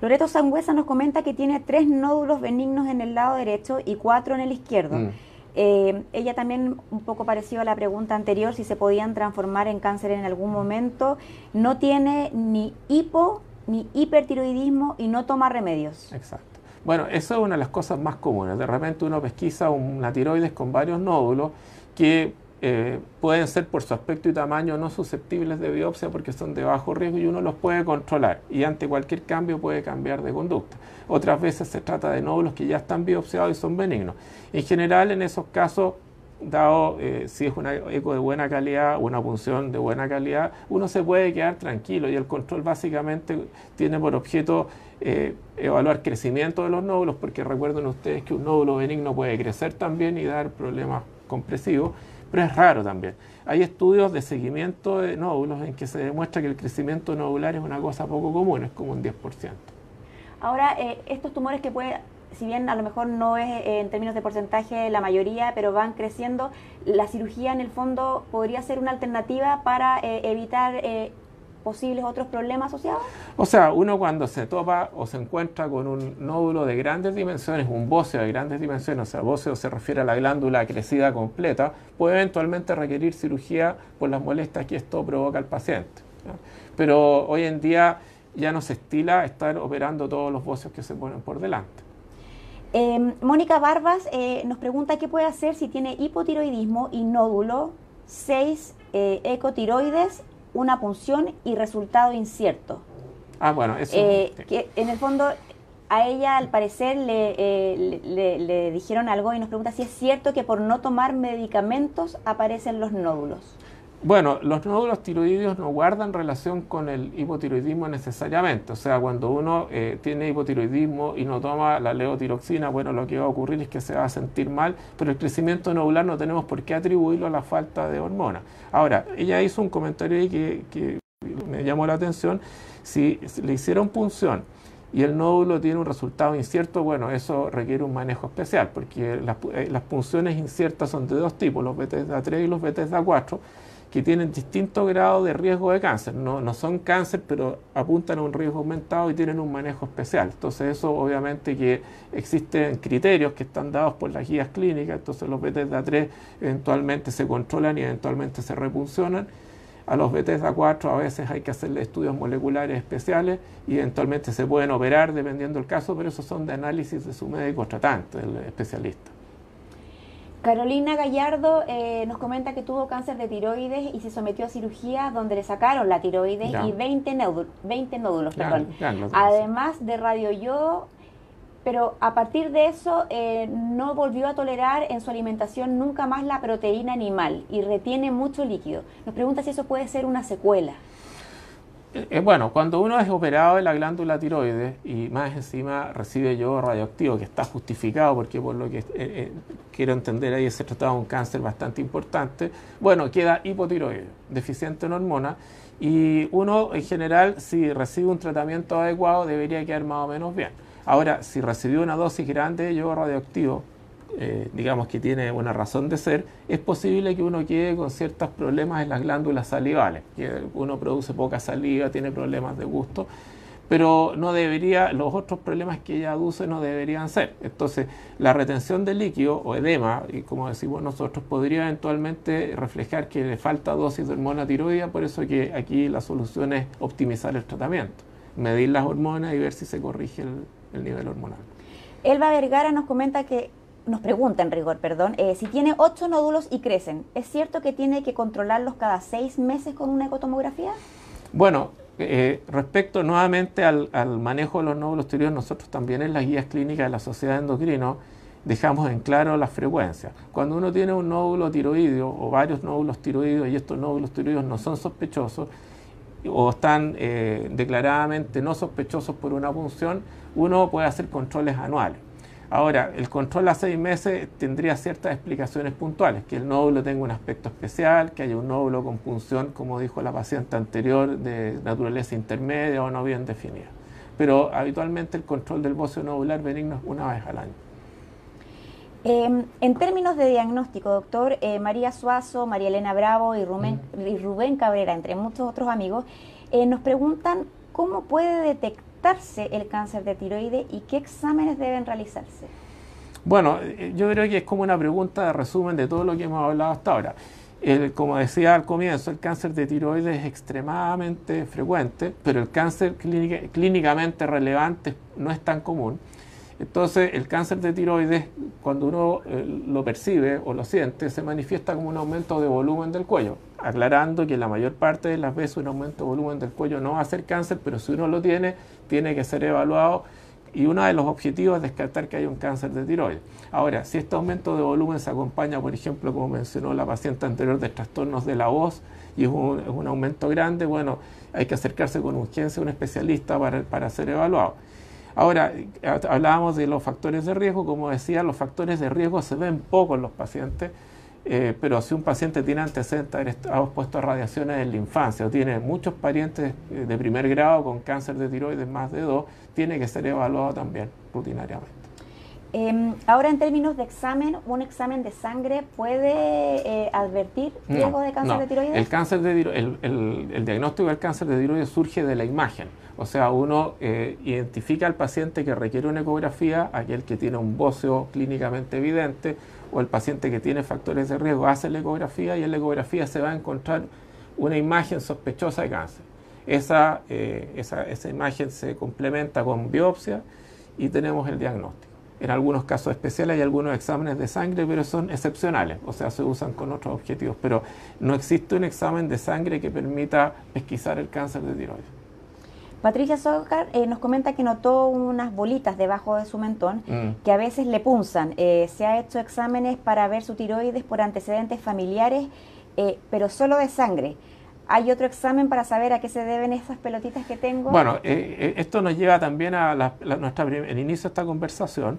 Loreto Sangüesa nos comenta que tiene tres nódulos benignos en el lado derecho y cuatro en el izquierdo. Mm. Eh, ella también, un poco parecido a la pregunta anterior, si se podían transformar en cáncer en algún momento, no tiene ni hipo ni hipertiroidismo y no toma remedios. Exacto. Bueno, eso es una de las cosas más comunes. De repente uno pesquisa una tiroides con varios nódulos que eh, pueden ser por su aspecto y tamaño no susceptibles de biopsia porque son de bajo riesgo y uno los puede controlar y ante cualquier cambio puede cambiar de conducta. Otras veces se trata de nódulos que ya están biopsiados y son benignos. En general, en esos casos, dado eh, si es una eco de buena calidad o una punción de buena calidad, uno se puede quedar tranquilo y el control básicamente tiene por objeto eh, evaluar crecimiento de los nódulos, porque recuerden ustedes que un nódulo benigno puede crecer también y dar problemas compresivos pero es raro también. Hay estudios de seguimiento de nódulos en que se demuestra que el crecimiento nodular es una cosa poco común, es como un 10%. Ahora, eh, estos tumores que puede, si bien a lo mejor no es eh, en términos de porcentaje la mayoría, pero van creciendo, la cirugía en el fondo podría ser una alternativa para eh, evitar posibles otros problemas asociados? O sea, uno cuando se topa o se encuentra con un nódulo de grandes dimensiones, un bóceo de grandes dimensiones, o sea, bóceo se refiere a la glándula crecida completa, puede eventualmente requerir cirugía por las molestias que esto provoca al paciente. Pero hoy en día ya no se estila estar operando todos los bóceos que se ponen por delante. Em, Mónica Barbas eh, nos pregunta qué puede hacer si tiene hipotiroidismo y nódulo, 6 eh, ecotiroides, una punción y resultado incierto. Ah, bueno, eso. Eh, que en el fondo a ella al parecer le, le, dijeron algo y nos pregunta si es cierto que por no tomar medicamentos aparecen los nódulos. Bueno, los nódulos tiroideos no guardan relación con el hipotiroidismo necesariamente. O sea, cuando uno eh, tiene hipotiroidismo y no toma la leotiroxina, bueno, lo que va a ocurrir es que se va a sentir mal, pero el crecimiento nodular no tenemos por qué atribuirlo a la falta de hormona. Ahora, ella hizo un comentario ahí que, me llamó la atención. Si, le hicieron punción y el nódulo tiene un resultado incierto, bueno, eso requiere un manejo especial, porque las, eh, las punciones inciertas son de dos tipos, los beta 3 y los beta 4 que tienen distinto grado de riesgo de cáncer. No, no, son cáncer, pero apuntan a un riesgo aumentado y tienen un manejo especial. Entonces eso obviamente que existen criterios que están dados por las guías clínicas, entonces los beta 3 eventualmente se controlan y eventualmente se repuncionan. A los beta 4 a veces hay que hacerle estudios moleculares especiales y eventualmente se pueden operar dependiendo del caso, pero esos son de análisis de su médico tratante, el especialista. Carolina Gallardo eh, nos comenta que tuvo cáncer de tiroides y se sometió a cirugía donde le sacaron la tiroides y 20, nódulos, 20 nódulos perdón. además de radioyodo, pero a partir de eso eh, no volvió a tolerar en su alimentación nunca más la proteína animal y retiene mucho líquido. Nos pregunta si eso puede ser una secuela. Eh, bueno, cuando uno es operado de la glándula tiroides y más encima recibe yodo radioactivo, que está justificado porque por lo que eh, eh, quiero entender ahí se trataba de un cáncer bastante importante, bueno, queda hipotiroide, deficiente en hormona, y uno en general si recibe un tratamiento adecuado debería quedar más o menos bien. Ahora, si recibió una dosis grande de yodo radioactivo, eh, digamos que tiene una razón de ser, es posible que uno quede con ciertos problemas en las glándulas salivales, que uno produce poca saliva, tiene problemas de gusto, pero no debería, los otros problemas que ella aduce no deberían ser. Entonces, la retención de líquido o edema, y como decimos nosotros, podría eventualmente reflejar que le falta dosis de hormona tiroidea, por eso que aquí la solución es optimizar el tratamiento, medir las hormonas y ver si se corrige el, el nivel hormonal. Elba Vergara nos comenta que nos pregunta en rigor, perdón, eh, si tiene ocho nódulos y crecen, ¿es cierto que tiene que controlarlos cada seis meses con una ecotomografía? Bueno, eh, respecto nuevamente al, manejo de los nódulos tiroides, nosotros también en las guías clínicas de la Sociedad de Endocrino dejamos en claro las frecuencias. Cuando uno tiene un nódulo tiroideo o varios nódulos tiroideos y estos nódulos tiroideos no son sospechosos o están eh, declaradamente no sospechosos por una punción, uno puede hacer controles anuales. Ahora, el control a seis meses tendría ciertas explicaciones puntuales, que el nódulo tenga un aspecto especial, que haya un nódulo con punción, como dijo la paciente anterior, de naturaleza intermedia o no bien definida. Pero habitualmente el control del bocio nodular benigno es una vez al año. Em, en términos de diagnóstico, doctor, eh, María Suazo, María Elena Bravo y Rubén, y Rubén Cabrera, entre muchos otros amigos, eh, nos preguntan cómo puede detectar el cáncer de tiroides y qué exámenes deben realizarse? Bueno, eh, yo creo que es como una pregunta de resumen de todo lo que hemos hablado hasta ahora. como decía al comienzo, el cáncer de tiroides es extremadamente frecuente, pero el cáncer clínicamente relevante no es tan común. Entonces, el cáncer de tiroides, cuando uno eh, lo percibe o lo siente, se manifiesta como un aumento de volumen del cuello, aclarando que la mayor parte de las veces un aumento de volumen del cuello no va a ser cáncer, pero si uno lo tiene, tiene que ser evaluado y uno de los objetivos es descartar que hay un cáncer de tiroides. Ahora, si este aumento de volumen se acompaña, por ejemplo, como mencionó la paciente anterior, de trastornos de la voz y es un, aumento grande, bueno, hay que acercarse con urgencia a un especialista para ser evaluado. Ahora, hablábamos de los factores de riesgo, como decía, los factores de riesgo se ven poco en los pacientes, eh, pero si un paciente tiene antecedentes de haber estado expuesto a radiaciones en la infancia o tiene muchos parientes eh, de primer grado con cáncer de tiroides más de dos, tiene que ser evaluado también rutinariamente. Em, ahora, en términos de examen, ¿un examen de sangre puede eh, advertir riesgo de cáncer de tiroides? El, cáncer de el, diagnóstico del cáncer de tiroides surge de la imagen. O sea, uno eh, identifica al paciente que requiere una ecografía, aquel que tiene un bóceo clínicamente evidente, o el paciente que tiene factores de riesgo hace la ecografía y en la ecografía se va a encontrar una imagen sospechosa de cáncer. Esa, eh, esa, esa imagen se complementa con biopsia y tenemos el diagnóstico. En algunos casos especiales hay algunos exámenes de sangre, pero son excepcionales, o sea, se usan con otros objetivos, pero no existe un examen de sangre que permita pesquisar el cáncer de tiroides. Patricia Zócar eh, nos comenta que notó unas bolitas debajo de su mentón mm. que a veces le punzan. Eh, se ha hecho exámenes para ver su tiroides por antecedentes familiares, eh, pero solo de sangre. ¿Hay otro examen para saber a qué se deben esas pelotitas que tengo? Bueno, eh, eh, esto nos lleva también a nuestra, el inicio de esta conversación.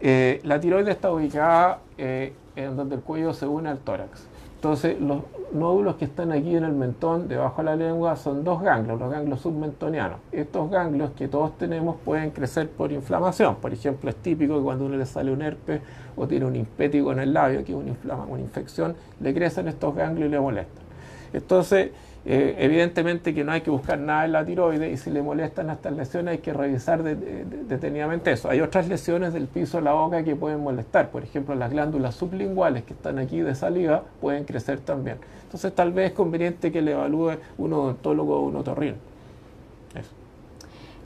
Eh, la tiroides está ubicada en donde el cuello se une al tórax. Entonces, los nódulos que están aquí en el mentón, debajo de la lengua, son dos ganglios, los ganglios submentonianos. Estos ganglios que todos tenemos pueden crecer por inflamación. Por ejemplo, es típico que cuando uno le sale un herpes o tiene un impético en el labio, que es una, una infección, le crecen estos ganglios y le molestan. Entonces, eh, evidentemente que no hay que buscar nada en la tiroides y si le molestan estas lesiones hay que revisar detenidamente eso. Hay otras lesiones del piso de la boca que pueden molestar, por ejemplo las glándulas sublinguales que están aquí de saliva pueden crecer también. Entonces tal vez es conveniente que le evalúe un odontólogo o un otorrino.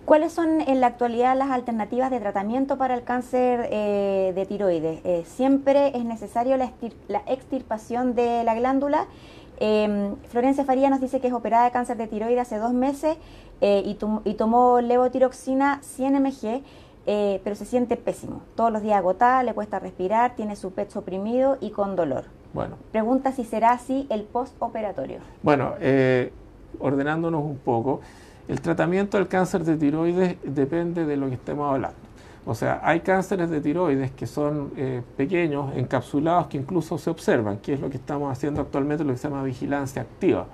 ¿Cuáles son en la actualidad las alternativas de tratamiento para el cáncer eh, de tiroides? Eh, ¿Siempre es necesario la extirpación de la glándula? Em, Florencia Faría nos dice que es operada de cáncer de tiroides hace dos meses eh, y, tomó levotiroxina 100 mg, eh, pero se siente pésimo. Todos los días agotada, le cuesta respirar, tiene su pecho oprimido y con dolor. Bueno. Pregunta si será así el postoperatorio. Bueno, eh, ordenándonos un poco, el tratamiento del cáncer de tiroides depende de lo que estemos hablando. O sea, hay cánceres de tiroides que son eh, pequeños, encapsulados, que incluso se observan, que es lo que estamos haciendo actualmente, lo que se llama vigilancia activa.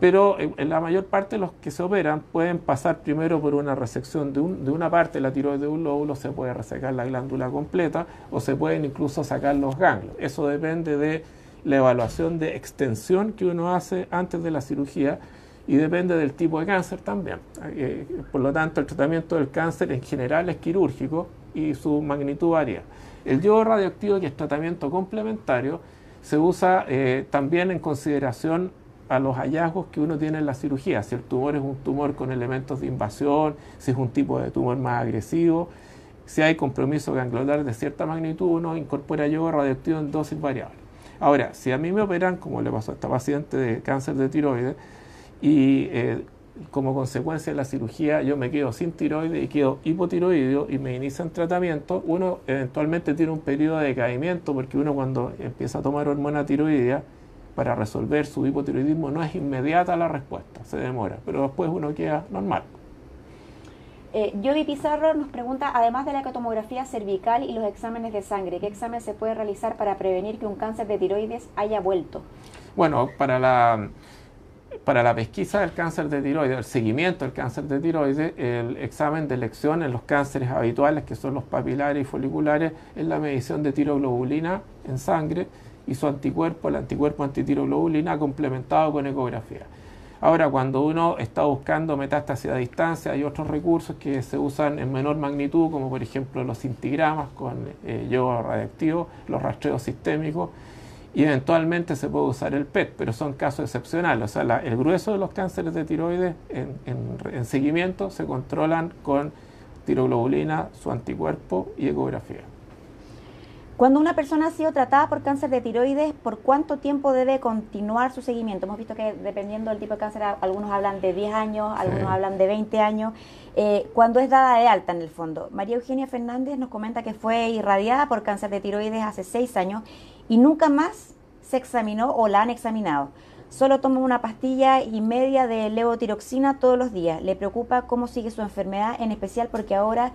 Pero eh, en la mayor parte de los que se operan pueden pasar primero por una resección de, una parte de la tiroides de un lóbulo, se puede resecar la glándula completa o se pueden incluso sacar los ganglios. Eso depende de la evaluación de extensión que uno hace antes de la cirugía y depende del tipo de cáncer también. Eh, por lo tanto, el tratamiento del cáncer en general es quirúrgico y su magnitud varía. El yodo radioactivo, que es tratamiento complementario, se usa eh, también en consideración a los hallazgos que uno tiene en la cirugía, si el tumor es un tumor con elementos de invasión, si es un tipo de tumor más agresivo, si hay compromiso ganglionar de cierta magnitud, uno incorpora yodo radioactivo en dosis variables. Ahora, si a mí me operan, como le pasó a esta paciente de cáncer de tiroides, y eh, como consecuencia de la cirugía yo me quedo sin tiroides y quedo hipotiroideo y me inician tratamiento, uno eventualmente tiene un periodo de decaimiento porque uno cuando empieza a tomar hormona tiroidea para resolver su hipotiroidismo no es inmediata la respuesta, se demora, pero después uno queda normal. Eh, Jody Pizarro nos pregunta, además de la ecotomografía cervical y los exámenes de sangre, ¿qué examen se puede realizar para prevenir que un cáncer de tiroides haya vuelto? Bueno, para la para la pesquisa del cáncer de tiroides, el seguimiento del cáncer de tiroides, el examen de elección en los cánceres habituales, que son los papilares y foliculares, es la medición de tiroglobulina en sangre y su anticuerpo, el anticuerpo antitiroglobulina, complementado con ecografía. Ahora, cuando uno está buscando metástasis a distancia, hay otros recursos que se usan en menor magnitud, como por ejemplo los cintigramas con eh, yodo radioactivo, los rastreos sistémicos, y eventualmente se puede usar el PET, pero son casos excepcionales. O sea, el grueso de los cánceres de tiroides en, seguimiento se controlan con tiroglobulina, su anticuerpo y ecografía. Cuando una persona ha sido tratada por cáncer de tiroides, ¿por cuánto tiempo debe continuar su seguimiento? Hemos visto que dependiendo del tipo de cáncer, algunos hablan de 10 años, algunos hablan de 20 años. Eh, cuando es dada de alta en el fondo? María Eugenia Fernández nos comenta que fue irradiada por cáncer de tiroides hace 6 años y nunca más se examinó o la han examinado. Solo toma una pastilla y media de levotiroxina todos los días. Le preocupa cómo sigue su enfermedad, en especial porque ahora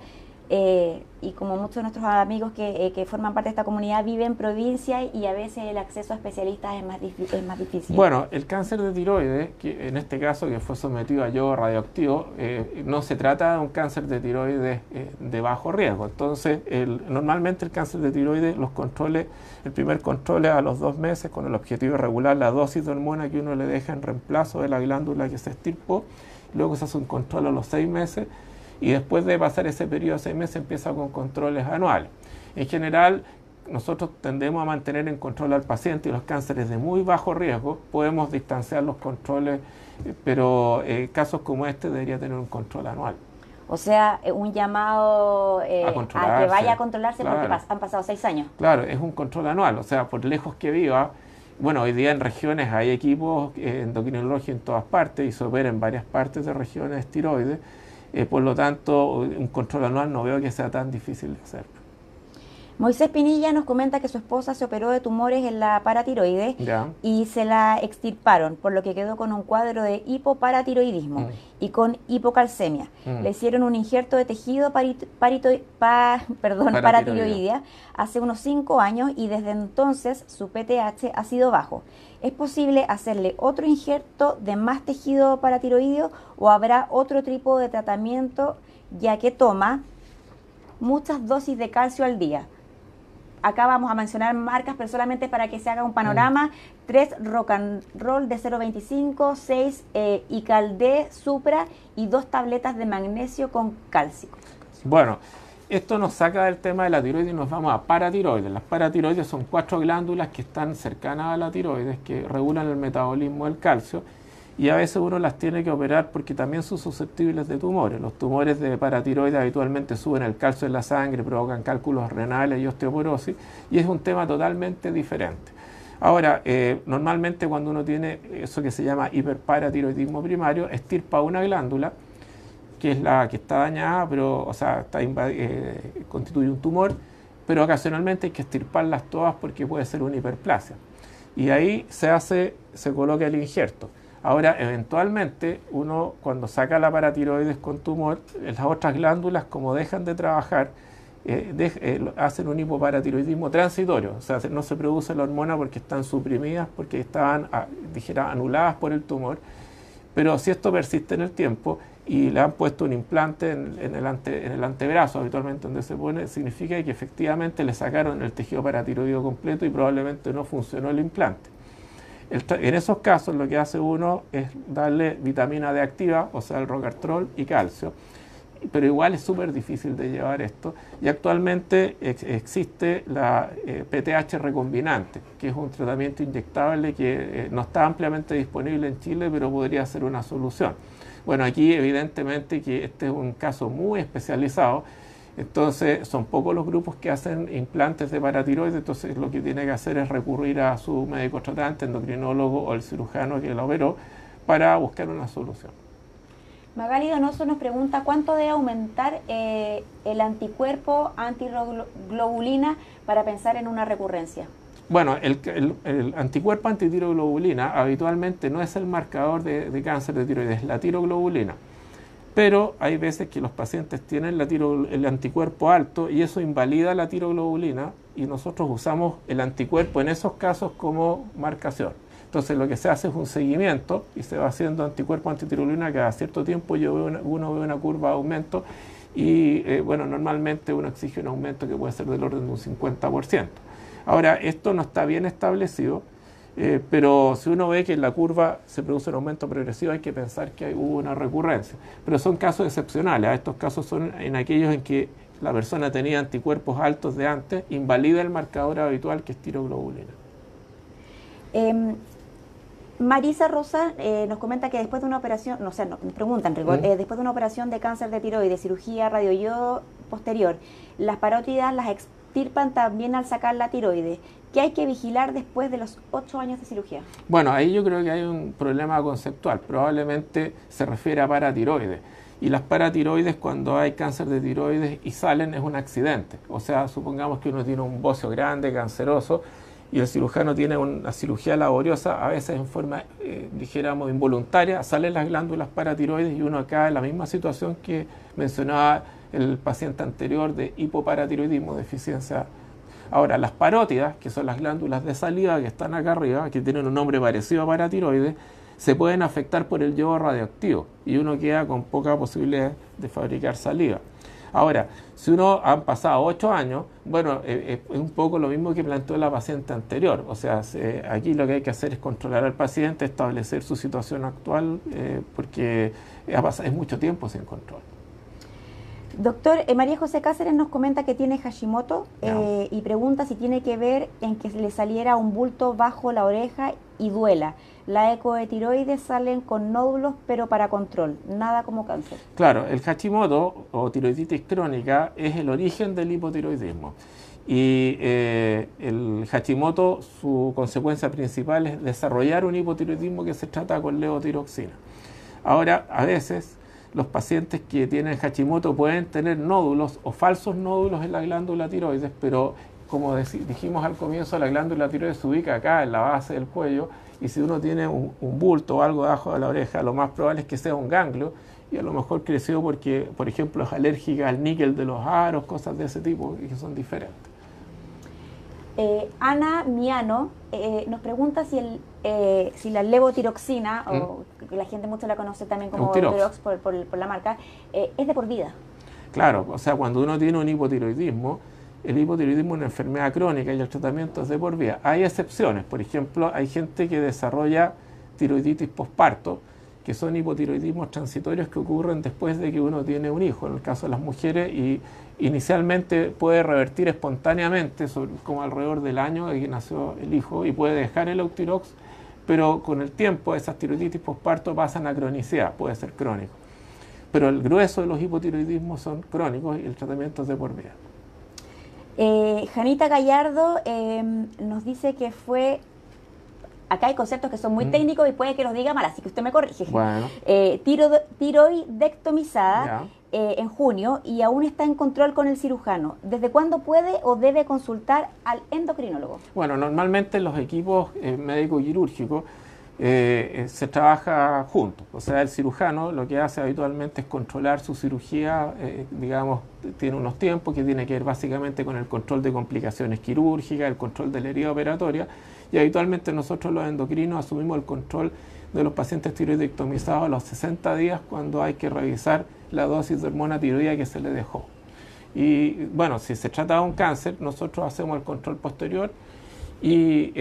eh, y como muchos de nuestros amigos que, que, forman parte de esta comunidad viven en provincia y a veces el acceso a especialistas es más, es más difícil. Bueno, el cáncer de tiroides, que en este caso que fue sometido a yodo radioactivo, eh, no se trata de un cáncer de tiroides eh, de bajo riesgo. Entonces, normalmente el cáncer de tiroides, los controles, el primer control es a los dos meses con el objetivo de regular la dosis de hormona que uno le deja en reemplazo de la glándula que se estirpó. Luego se hace un control a los seis meses y después de pasar ese periodo de seis meses empieza con controles anuales. En general, nosotros tendemos a mantener en control al paciente y los cánceres de muy bajo riesgo podemos distanciar los controles, eh, pero eh, casos como este debería tener un control anual. O sea, eh, un llamado a, que vaya a controlarse porque han pasado seis años. Claro, es un control anual, o sea, por lejos que viva, bueno, hoy día en regiones hay equipos endocrinológicos en todas partes y se opera en varias partes de regiones tiroides eh, por lo tanto, un control anual no veo que sea tan difícil de hacer. Moisés Pinilla nos comenta que su esposa se operó de tumores en la paratiroide y se la extirparon, por lo que quedó con un cuadro de hipoparatiroidismo mm. y con hipocalcemia. Mm. Le hicieron un injerto de tejido perdón, paratiroidea hace unos 5 años y desde entonces su PTH ha sido bajo. ¿Es posible hacerle otro injerto de más tejido paratiroideo o habrá otro tipo de tratamiento ya que toma muchas dosis de calcio al día? Acá vamos a mencionar marcas, pero solamente para que se haga un panorama. 3 Rock and Roll de 0.25, 6 eh, Icalde Supra y dos tabletas de magnesio con calcio. Bueno, esto nos saca del tema de la tiroides y nos vamos a paratiroides. Las paratiroides son cuatro glándulas que están cercanas a la tiroides, que regulan el metabolismo del calcio y a veces uno las tiene que operar porque también son susceptibles de tumores. Los tumores de paratiroides habitualmente suben el calcio en la sangre, provocan cálculos renales y osteoporosis y es un tema totalmente diferente. Ahora, eh, normalmente cuando uno tiene eso que se llama hiperparatiroidismo primario, estirpa una glándula que es la que está dañada, pero, o sea, está eh, constituye un tumor, pero ocasionalmente hay que estirparlas todas porque puede ser una hiperplasia. Y ahí se hace, se coloca el injerto. Ahora, eventualmente, uno cuando saca la paratiroides con tumor, las otras glándulas, como dejan de trabajar, eh, eh, hacen un hipoparatiroidismo transitorio, o sea, no se produce la hormona porque están suprimidas, porque estaban, ah, dijera, anuladas por el tumor, pero si esto persiste en el tiempo y le han puesto un implante en, el, en el antebrazo, habitualmente donde se pone, significa que efectivamente le sacaron el tejido paratiroideo completo y probablemente no funcionó el implante en esos casos lo que hace uno es darle vitamina D activa, o sea, el rocatrol y calcio, pero igual es súper difícil de llevar esto. Y actualmente existe la PTH eh, recombinante, que es un tratamiento inyectable que eh, no está ampliamente disponible en Chile, pero podría ser una solución. Bueno, aquí evidentemente que este es un caso muy especializado entonces, son pocos los grupos que hacen implantes de paratiroides, entonces lo que tiene que hacer es recurrir a su médico tratante, endocrinólogo o el cirujano que lo operó para buscar una solución. Magali Donoso nos pregunta cuánto debe aumentar eh, el anticuerpo antiglobulina para pensar en una recurrencia. Bueno, el, anticuerpo antitiroglobulina habitualmente no es el marcador de, de cáncer de tiroides, es la tiroglobulina pero hay veces que los pacientes tienen el anticuerpo alto y eso invalida la tiroglobulina y nosotros usamos el anticuerpo en esos casos como marcación. Entonces lo que se hace es un seguimiento y se va haciendo anticuerpo antitiroglobulina cada cierto tiempo yo veo uno ve una curva de aumento y eh, bueno, normalmente uno exige un aumento que puede ser del orden de un 50%. Ahora, esto no está bien establecido eh, pero si uno ve que en la curva se produce un aumento progresivo, hay que pensar que hubo una recurrencia. Pero son casos excepcionales. Estos casos son en aquellos en que la persona tenía anticuerpos altos de antes, invalida el marcador habitual que es tiroglobulina. Em, Marisa Rosa eh, nos comenta que después de una operación, no sé, nos preguntan, ¿Mm? eh, después de una operación de cáncer de tiroides, cirugía radioyodo posterior, las parótidas las extirpan también al sacar la tiroides. ¿Qué hay que vigilar después de los ocho años de cirugía? Bueno, ahí yo creo que hay un problema conceptual. Probablemente se refiere a paratiroides. Y las paratiroides, cuando hay cáncer de tiroides y salen, es un accidente. O sea, supongamos que uno tiene un bocio grande, canceroso, y el cirujano tiene una cirugía laboriosa, a veces en forma, eh, dijéramos, involuntaria, salen las glándulas paratiroides y uno acá en la misma situación que mencionaba el paciente anterior de hipoparatiroidismo, deficiencia. Ahora, las parótidas, que son las glándulas de saliva que están acá arriba, que tienen un nombre parecido a paratiroides, se pueden afectar por el yodo radioactivo y uno queda con poca posibilidad de fabricar saliva. Ahora, si uno han pasado ocho años, bueno, eh, eh, es un poco lo mismo que planteó la paciente anterior. O sea, aquí lo que hay que hacer es controlar al paciente, establecer su situación actual, eh, porque es mucho tiempo sin control. Doctor, María José Cáceres nos comenta que tiene Hashimoto y pregunta si tiene que ver en que le saliera un bulto bajo la oreja y duela. La eco de tiroides salen con nódulos, pero para control, nada como cáncer. Claro, el Hashimoto o tiroiditis crónica es el origen del hipotiroidismo. Y eh, el Hashimoto, su consecuencia principal es desarrollar un hipotiroidismo que se trata con levotiroxina. Ahora, a veces los pacientes que tienen Hashimoto pueden tener nódulos o falsos nódulos en la glándula tiroides, pero como dijimos al comienzo, la glándula tiroides se ubica acá en la base del cuello y si uno tiene un, bulto o algo debajo de la oreja, lo más probable es que sea un ganglio y a lo mejor creció porque, por ejemplo, es alérgica al níquel de los aros, cosas de ese tipo que son diferentes. Eh, Ana Miano eh, nos pregunta si, el, eh, si la levotiroxina, o ¿Mm? la gente mucho la conoce también como Tirox por, por, la marca, es de por vida. Claro, o sea, cuando uno tiene un hipotiroidismo, el hipotiroidismo es una enfermedad crónica y el tratamiento es de por vida. Hay excepciones, por ejemplo, hay gente que desarrolla tiroiditis posparto, que son hipotiroidismos transitorios que ocurren después de que uno tiene un hijo, en el caso de las mujeres, y inicialmente puede revertir espontáneamente, como alrededor del año de que nació el hijo, y puede dejar el Eutirox, pero con el tiempo esas tiroiditis posparto pasan a cronicidad, puede ser crónico. Pero el grueso de los hipotiroidismos son crónicos y el tratamiento es de por vida. Eh, Janita Gallardo em, nos dice que fue acá hay conceptos que son muy mm. técnicos y puede que los diga mal, así que usted me corrige. Bueno. Eh, tiroidectomizada eh, en junio y aún está en control con el cirujano. ¿Desde cuándo puede o debe consultar al endocrinólogo? Bueno, normalmente los equipos eh, médico-quirúrgicos eh, eh, se trabaja juntos. O sea, el cirujano lo que hace habitualmente es controlar su cirugía, digamos, tiene unos tiempos que tiene que ver básicamente con el control de complicaciones quirúrgicas, el control de la herida operatoria, y habitualmente nosotros los endocrinos asumimos el control de los pacientes tiroidectomizados a los 60 días cuando hay que revisar la dosis de hormona tiroidea que se le dejó. Y bueno, si se trata de un cáncer, nosotros hacemos el control posterior y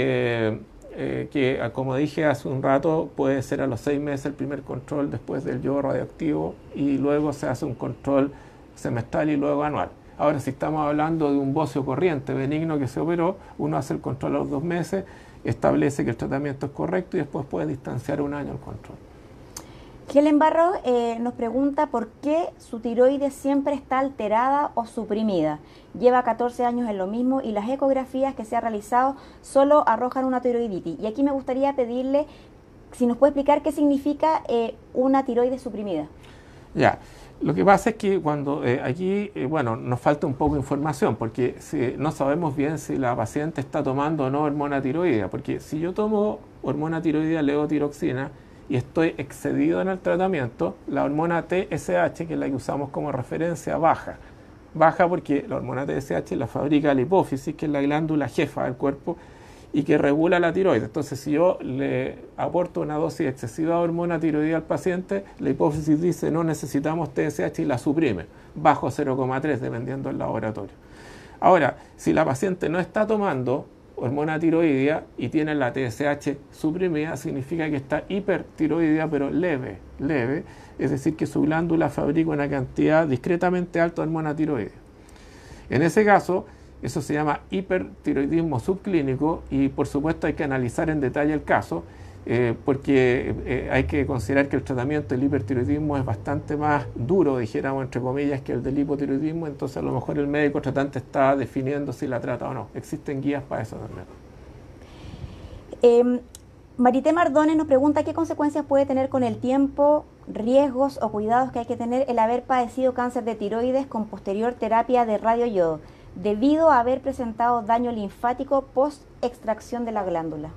eh, que ah, como dije hace un rato puede ser a los seis meses el primer control después del yodo radioactivo y luego se hace un control semestral y luego anual. Ahora si estamos hablando de un bocio corriente benigno que se operó, uno hace el control a los dos meses, establece que el tratamiento es correcto y después puede distanciar un año el control. Helen Barro eh, nos pregunta por qué su tiroides siempre está alterada o suprimida. Lleva 14 años en lo mismo y las ecografías que se ha realizado solo arrojan una tiroiditis. Y aquí me gustaría pedirle si nos puede explicar qué significa eh, una tiroides suprimida. Ya, lo que pasa es que cuando eh, aquí, bueno, nos falta un poco de información porque si, no sabemos bien si la paciente está tomando o no hormona tiroidea, porque si yo tomo hormona tiroidea, levotiroxina, y estoy excedido en el tratamiento, la hormona TSH, que es la que usamos como referencia, baja. Baja porque la hormona TSH la fabrica la hipófisis, que es la glándula jefa del cuerpo y que regula la tiroides. Entonces, si yo le aporto una dosis excesiva de hormona tiroidea al paciente, la hipófisis dice no necesitamos TSH y la suprime, bajo 0,3 dependiendo del laboratorio. Ahora, si la paciente no está tomando hormona tiroidea y tiene la TSH suprimida, significa que está hipertiroidea, pero leve, leve, es decir, que su glándula fabrica una cantidad discretamente alta de hormona tiroidea. En ese caso, eso se llama hipertiroidismo subclínico y por supuesto hay que analizar en detalle el caso eh, porque eh, hay que considerar que el tratamiento del hipertiroidismo es bastante más duro, dijéramos entre comillas, que el del hipotiroidismo, entonces a lo mejor el médico tratante está definiendo si la trata o no. Existen guías para eso también. Eh, Marité Mardones nos pregunta qué consecuencias puede tener con el tiempo, riesgos o cuidados que hay que tener el haber padecido cáncer de tiroides con posterior terapia de radioyodo, debido a haber presentado daño linfático post extracción de la glándula.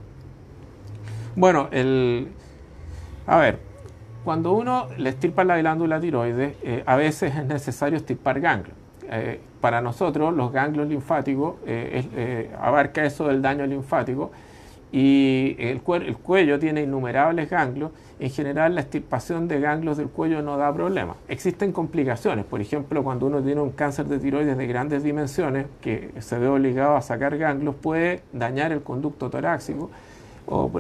Bueno, el, a ver, cuando uno le estirpa la glándula tiroides, eh, a veces es necesario estirpar ganglios. Eh, para nosotros, los ganglios linfáticos abarca eso del daño linfático y el, el, cuello tiene innumerables ganglios. En general, la extirpación de ganglios del cuello no da problema. Existen complicaciones, por ejemplo, cuando uno tiene un cáncer de tiroides de grandes dimensiones, que se ve obligado a sacar ganglios, puede dañar el conducto torácico, o,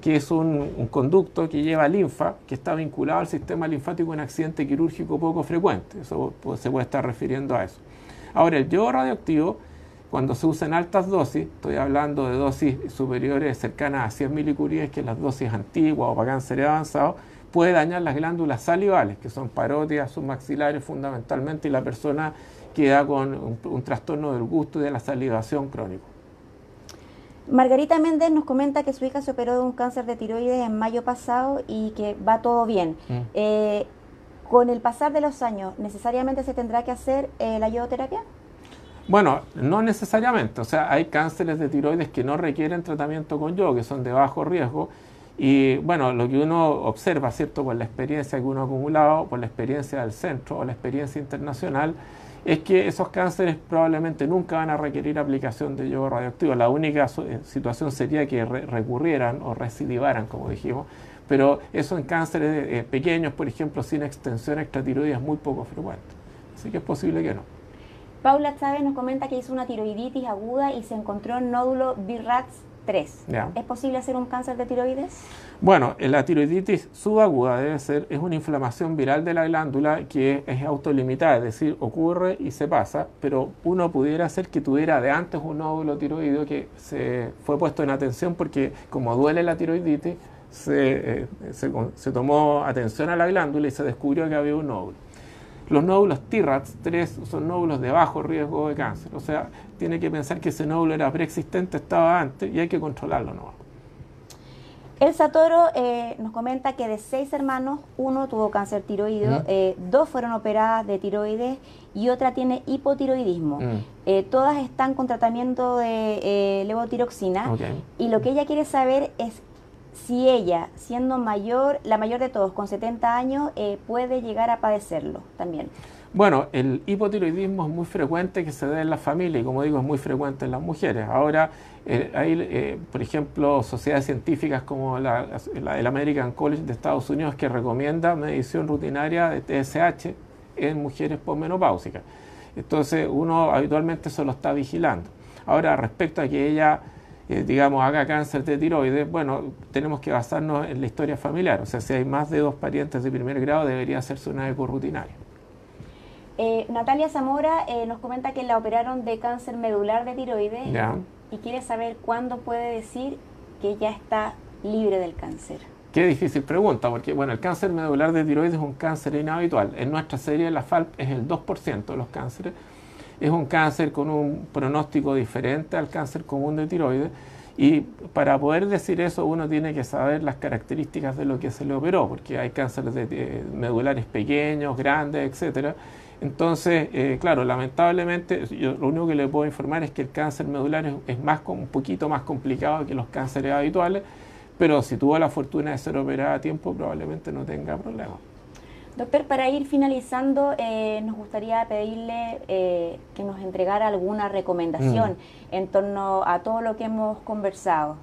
que es un, conducto que lleva linfa, que está vinculado al sistema linfático en accidente quirúrgico poco frecuente. Eso se puede estar refiriendo a eso. Ahora, el yodo radioactivo cuando se usa en altas dosis, estoy hablando de dosis superiores cercanas a 100 milicuries, que es las dosis antiguas o para cáncer avanzado, puede dañar las glándulas salivales, que son parótidas submaxilares fundamentalmente, y la persona queda con un, trastorno del gusto y de la salivación crónico. Margarita Méndez nos comenta que su hija se operó de un cáncer de tiroides en mayo pasado y que va todo bien. Mm. Eh, ¿Con el pasar de los años necesariamente se tendrá que hacer eh, la iodoterapia? Bueno, no necesariamente. O sea, hay cánceres de tiroides que no requieren tratamiento con yodo, que son de bajo riesgo. Y bueno, lo que uno observa, ¿cierto? Por la experiencia que uno ha acumulado, por la experiencia del centro o la experiencia internacional, es que esos cánceres probablemente nunca van a requerir aplicación de yodo radioactivo. La única eh, situación sería que recurrieran o recidivaran, como dijimos. Pero eso en cánceres eh, pequeños, por ejemplo, sin extensión extratiroidea es muy poco frecuente. Así que es posible que no. Paula Chávez nos comenta que hizo una tiroiditis aguda y se encontró en nódulo BRATS 3. ¿Es posible hacer un cáncer de tiroides? Bueno, la tiroiditis subaguda debe ser, es una inflamación viral de la glándula que es autolimitada, es decir, ocurre y se pasa, pero uno pudiera ser que tuviera de antes un nódulo tiroideo que se fue puesto en atención porque como duele la tiroiditis, se, eh, se tomó atención a la glándula y se descubrió que había un nódulo. Los nódulos TRATS 3 son nódulos de bajo riesgo de cáncer. O sea, tiene que pensar que ese nódulo era preexistente, estaba antes y hay que controlarlo ¿no? Elsa Toro eh, nos comenta que de seis hermanos, uno tuvo cáncer tiroideo, eh, dos fueron operadas de tiroides y otra tiene hipotiroidismo. Eh, todas están con tratamiento de levotiroxina y lo que ella quiere saber es si ella, siendo mayor, la mayor de todos, con 70 años, eh, puede llegar a padecerlo también. Bueno, el hipotiroidismo es muy frecuente que se dé en la familia y como digo es muy frecuente en las mujeres. Ahora eh, hay, eh, por ejemplo, sociedades científicas como la, el American College de Estados Unidos que recomienda medición rutinaria de TSH en mujeres posmenopáusicas. Entonces uno habitualmente solo está vigilando. Ahora, respecto a que ella eh, digamos, haga cáncer de tiroides, bueno, tenemos que basarnos en la historia familiar. O sea, si hay más de dos parientes de primer grado, debería hacerse una eco rutinaria. Eh, Natalia Zamora eh, nos comenta que la operaron de cáncer medular de tiroides y quiere saber cuándo puede decir que ya está libre del cáncer. Qué difícil pregunta, porque bueno, el cáncer medular de tiroides es un cáncer inhabitual. En nuestra serie la FALP es el 2% de los cánceres es un cáncer con un pronóstico diferente al cáncer común de tiroides. Y para poder decir eso uno tiene que saber las características de lo que se le operó, porque hay cánceres de, medulares pequeños, grandes, etcétera. Entonces, eh, claro, lamentablemente, yo lo único que le puedo informar es que el cáncer medular es, más, un poquito más complicado que los cánceres habituales, pero si tuvo la fortuna de ser operada a tiempo, probablemente no tenga problemas. Doctor, para ir finalizando, eh, nos gustaría pedirle eh, que nos entregara alguna recomendación mm. en torno a todo lo que hemos conversado.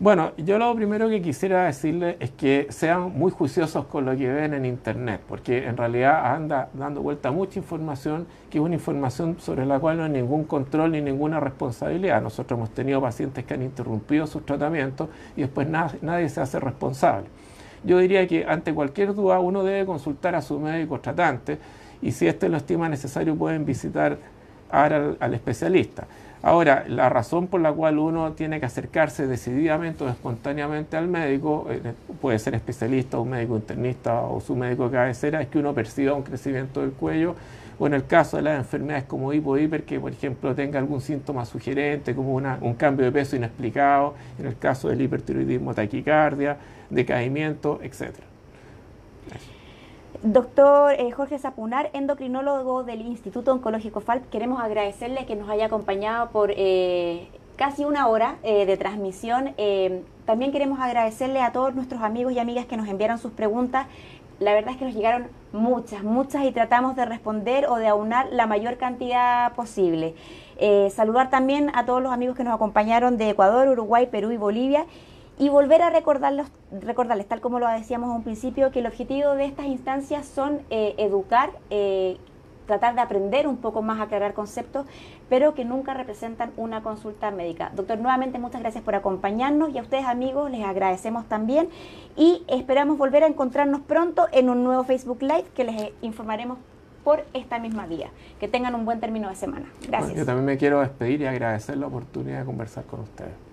Bueno, yo lo primero que quisiera decirle es que sean muy juiciosos con lo que ven en Internet, porque en realidad anda dando vuelta mucha información que es una información sobre la cual no hay ningún control ni ninguna responsabilidad. Nosotros hemos tenido pacientes que han interrumpido sus tratamientos y después nadie se hace responsable yo diría que ante cualquier duda uno debe consultar a su médico tratante y si éste lo estima necesario pueden visitar al, al especialista. Ahora, la razón por la cual uno tiene que acercarse decididamente o espontáneamente al médico, eh, puede ser especialista, un médico internista o su médico de cabecera, es que uno perciba un crecimiento del cuello o en el caso de las enfermedades como hipo hiper que por ejemplo tenga algún síntoma sugerente como un cambio de peso inexplicado, en el caso del hipertiroidismo taquicardia, decaimiento, etc. Doctor eh, Jorge Zapunar, endocrinólogo del Instituto Oncológico FALP, queremos agradecerle que nos haya acompañado por eh, casi una hora eh, de transmisión también queremos agradecerle a todos nuestros amigos y amigas que nos enviaron sus preguntas. La verdad es que nos llegaron muchas, muchas y tratamos de responder o de aunar la mayor cantidad posible. Eh, saludar también a todos los amigos que nos acompañaron de Ecuador, Uruguay, Perú y Bolivia y volver a recordarlos, recordarles, tal como lo decíamos a un principio, que el objetivo de estas instancias son eh, educar, eh, tratar de aprender un poco más, aclarar conceptos, pero que nunca representan una consulta médica. Doctor, nuevamente muchas gracias por acompañarnos y a ustedes amigos les agradecemos también y esperamos volver a encontrarnos pronto en un nuevo Facebook Live que les informaremos por esta misma vía. Que tengan un buen término de semana. Gracias. yo también me quiero despedir y agradecer la oportunidad de conversar con ustedes.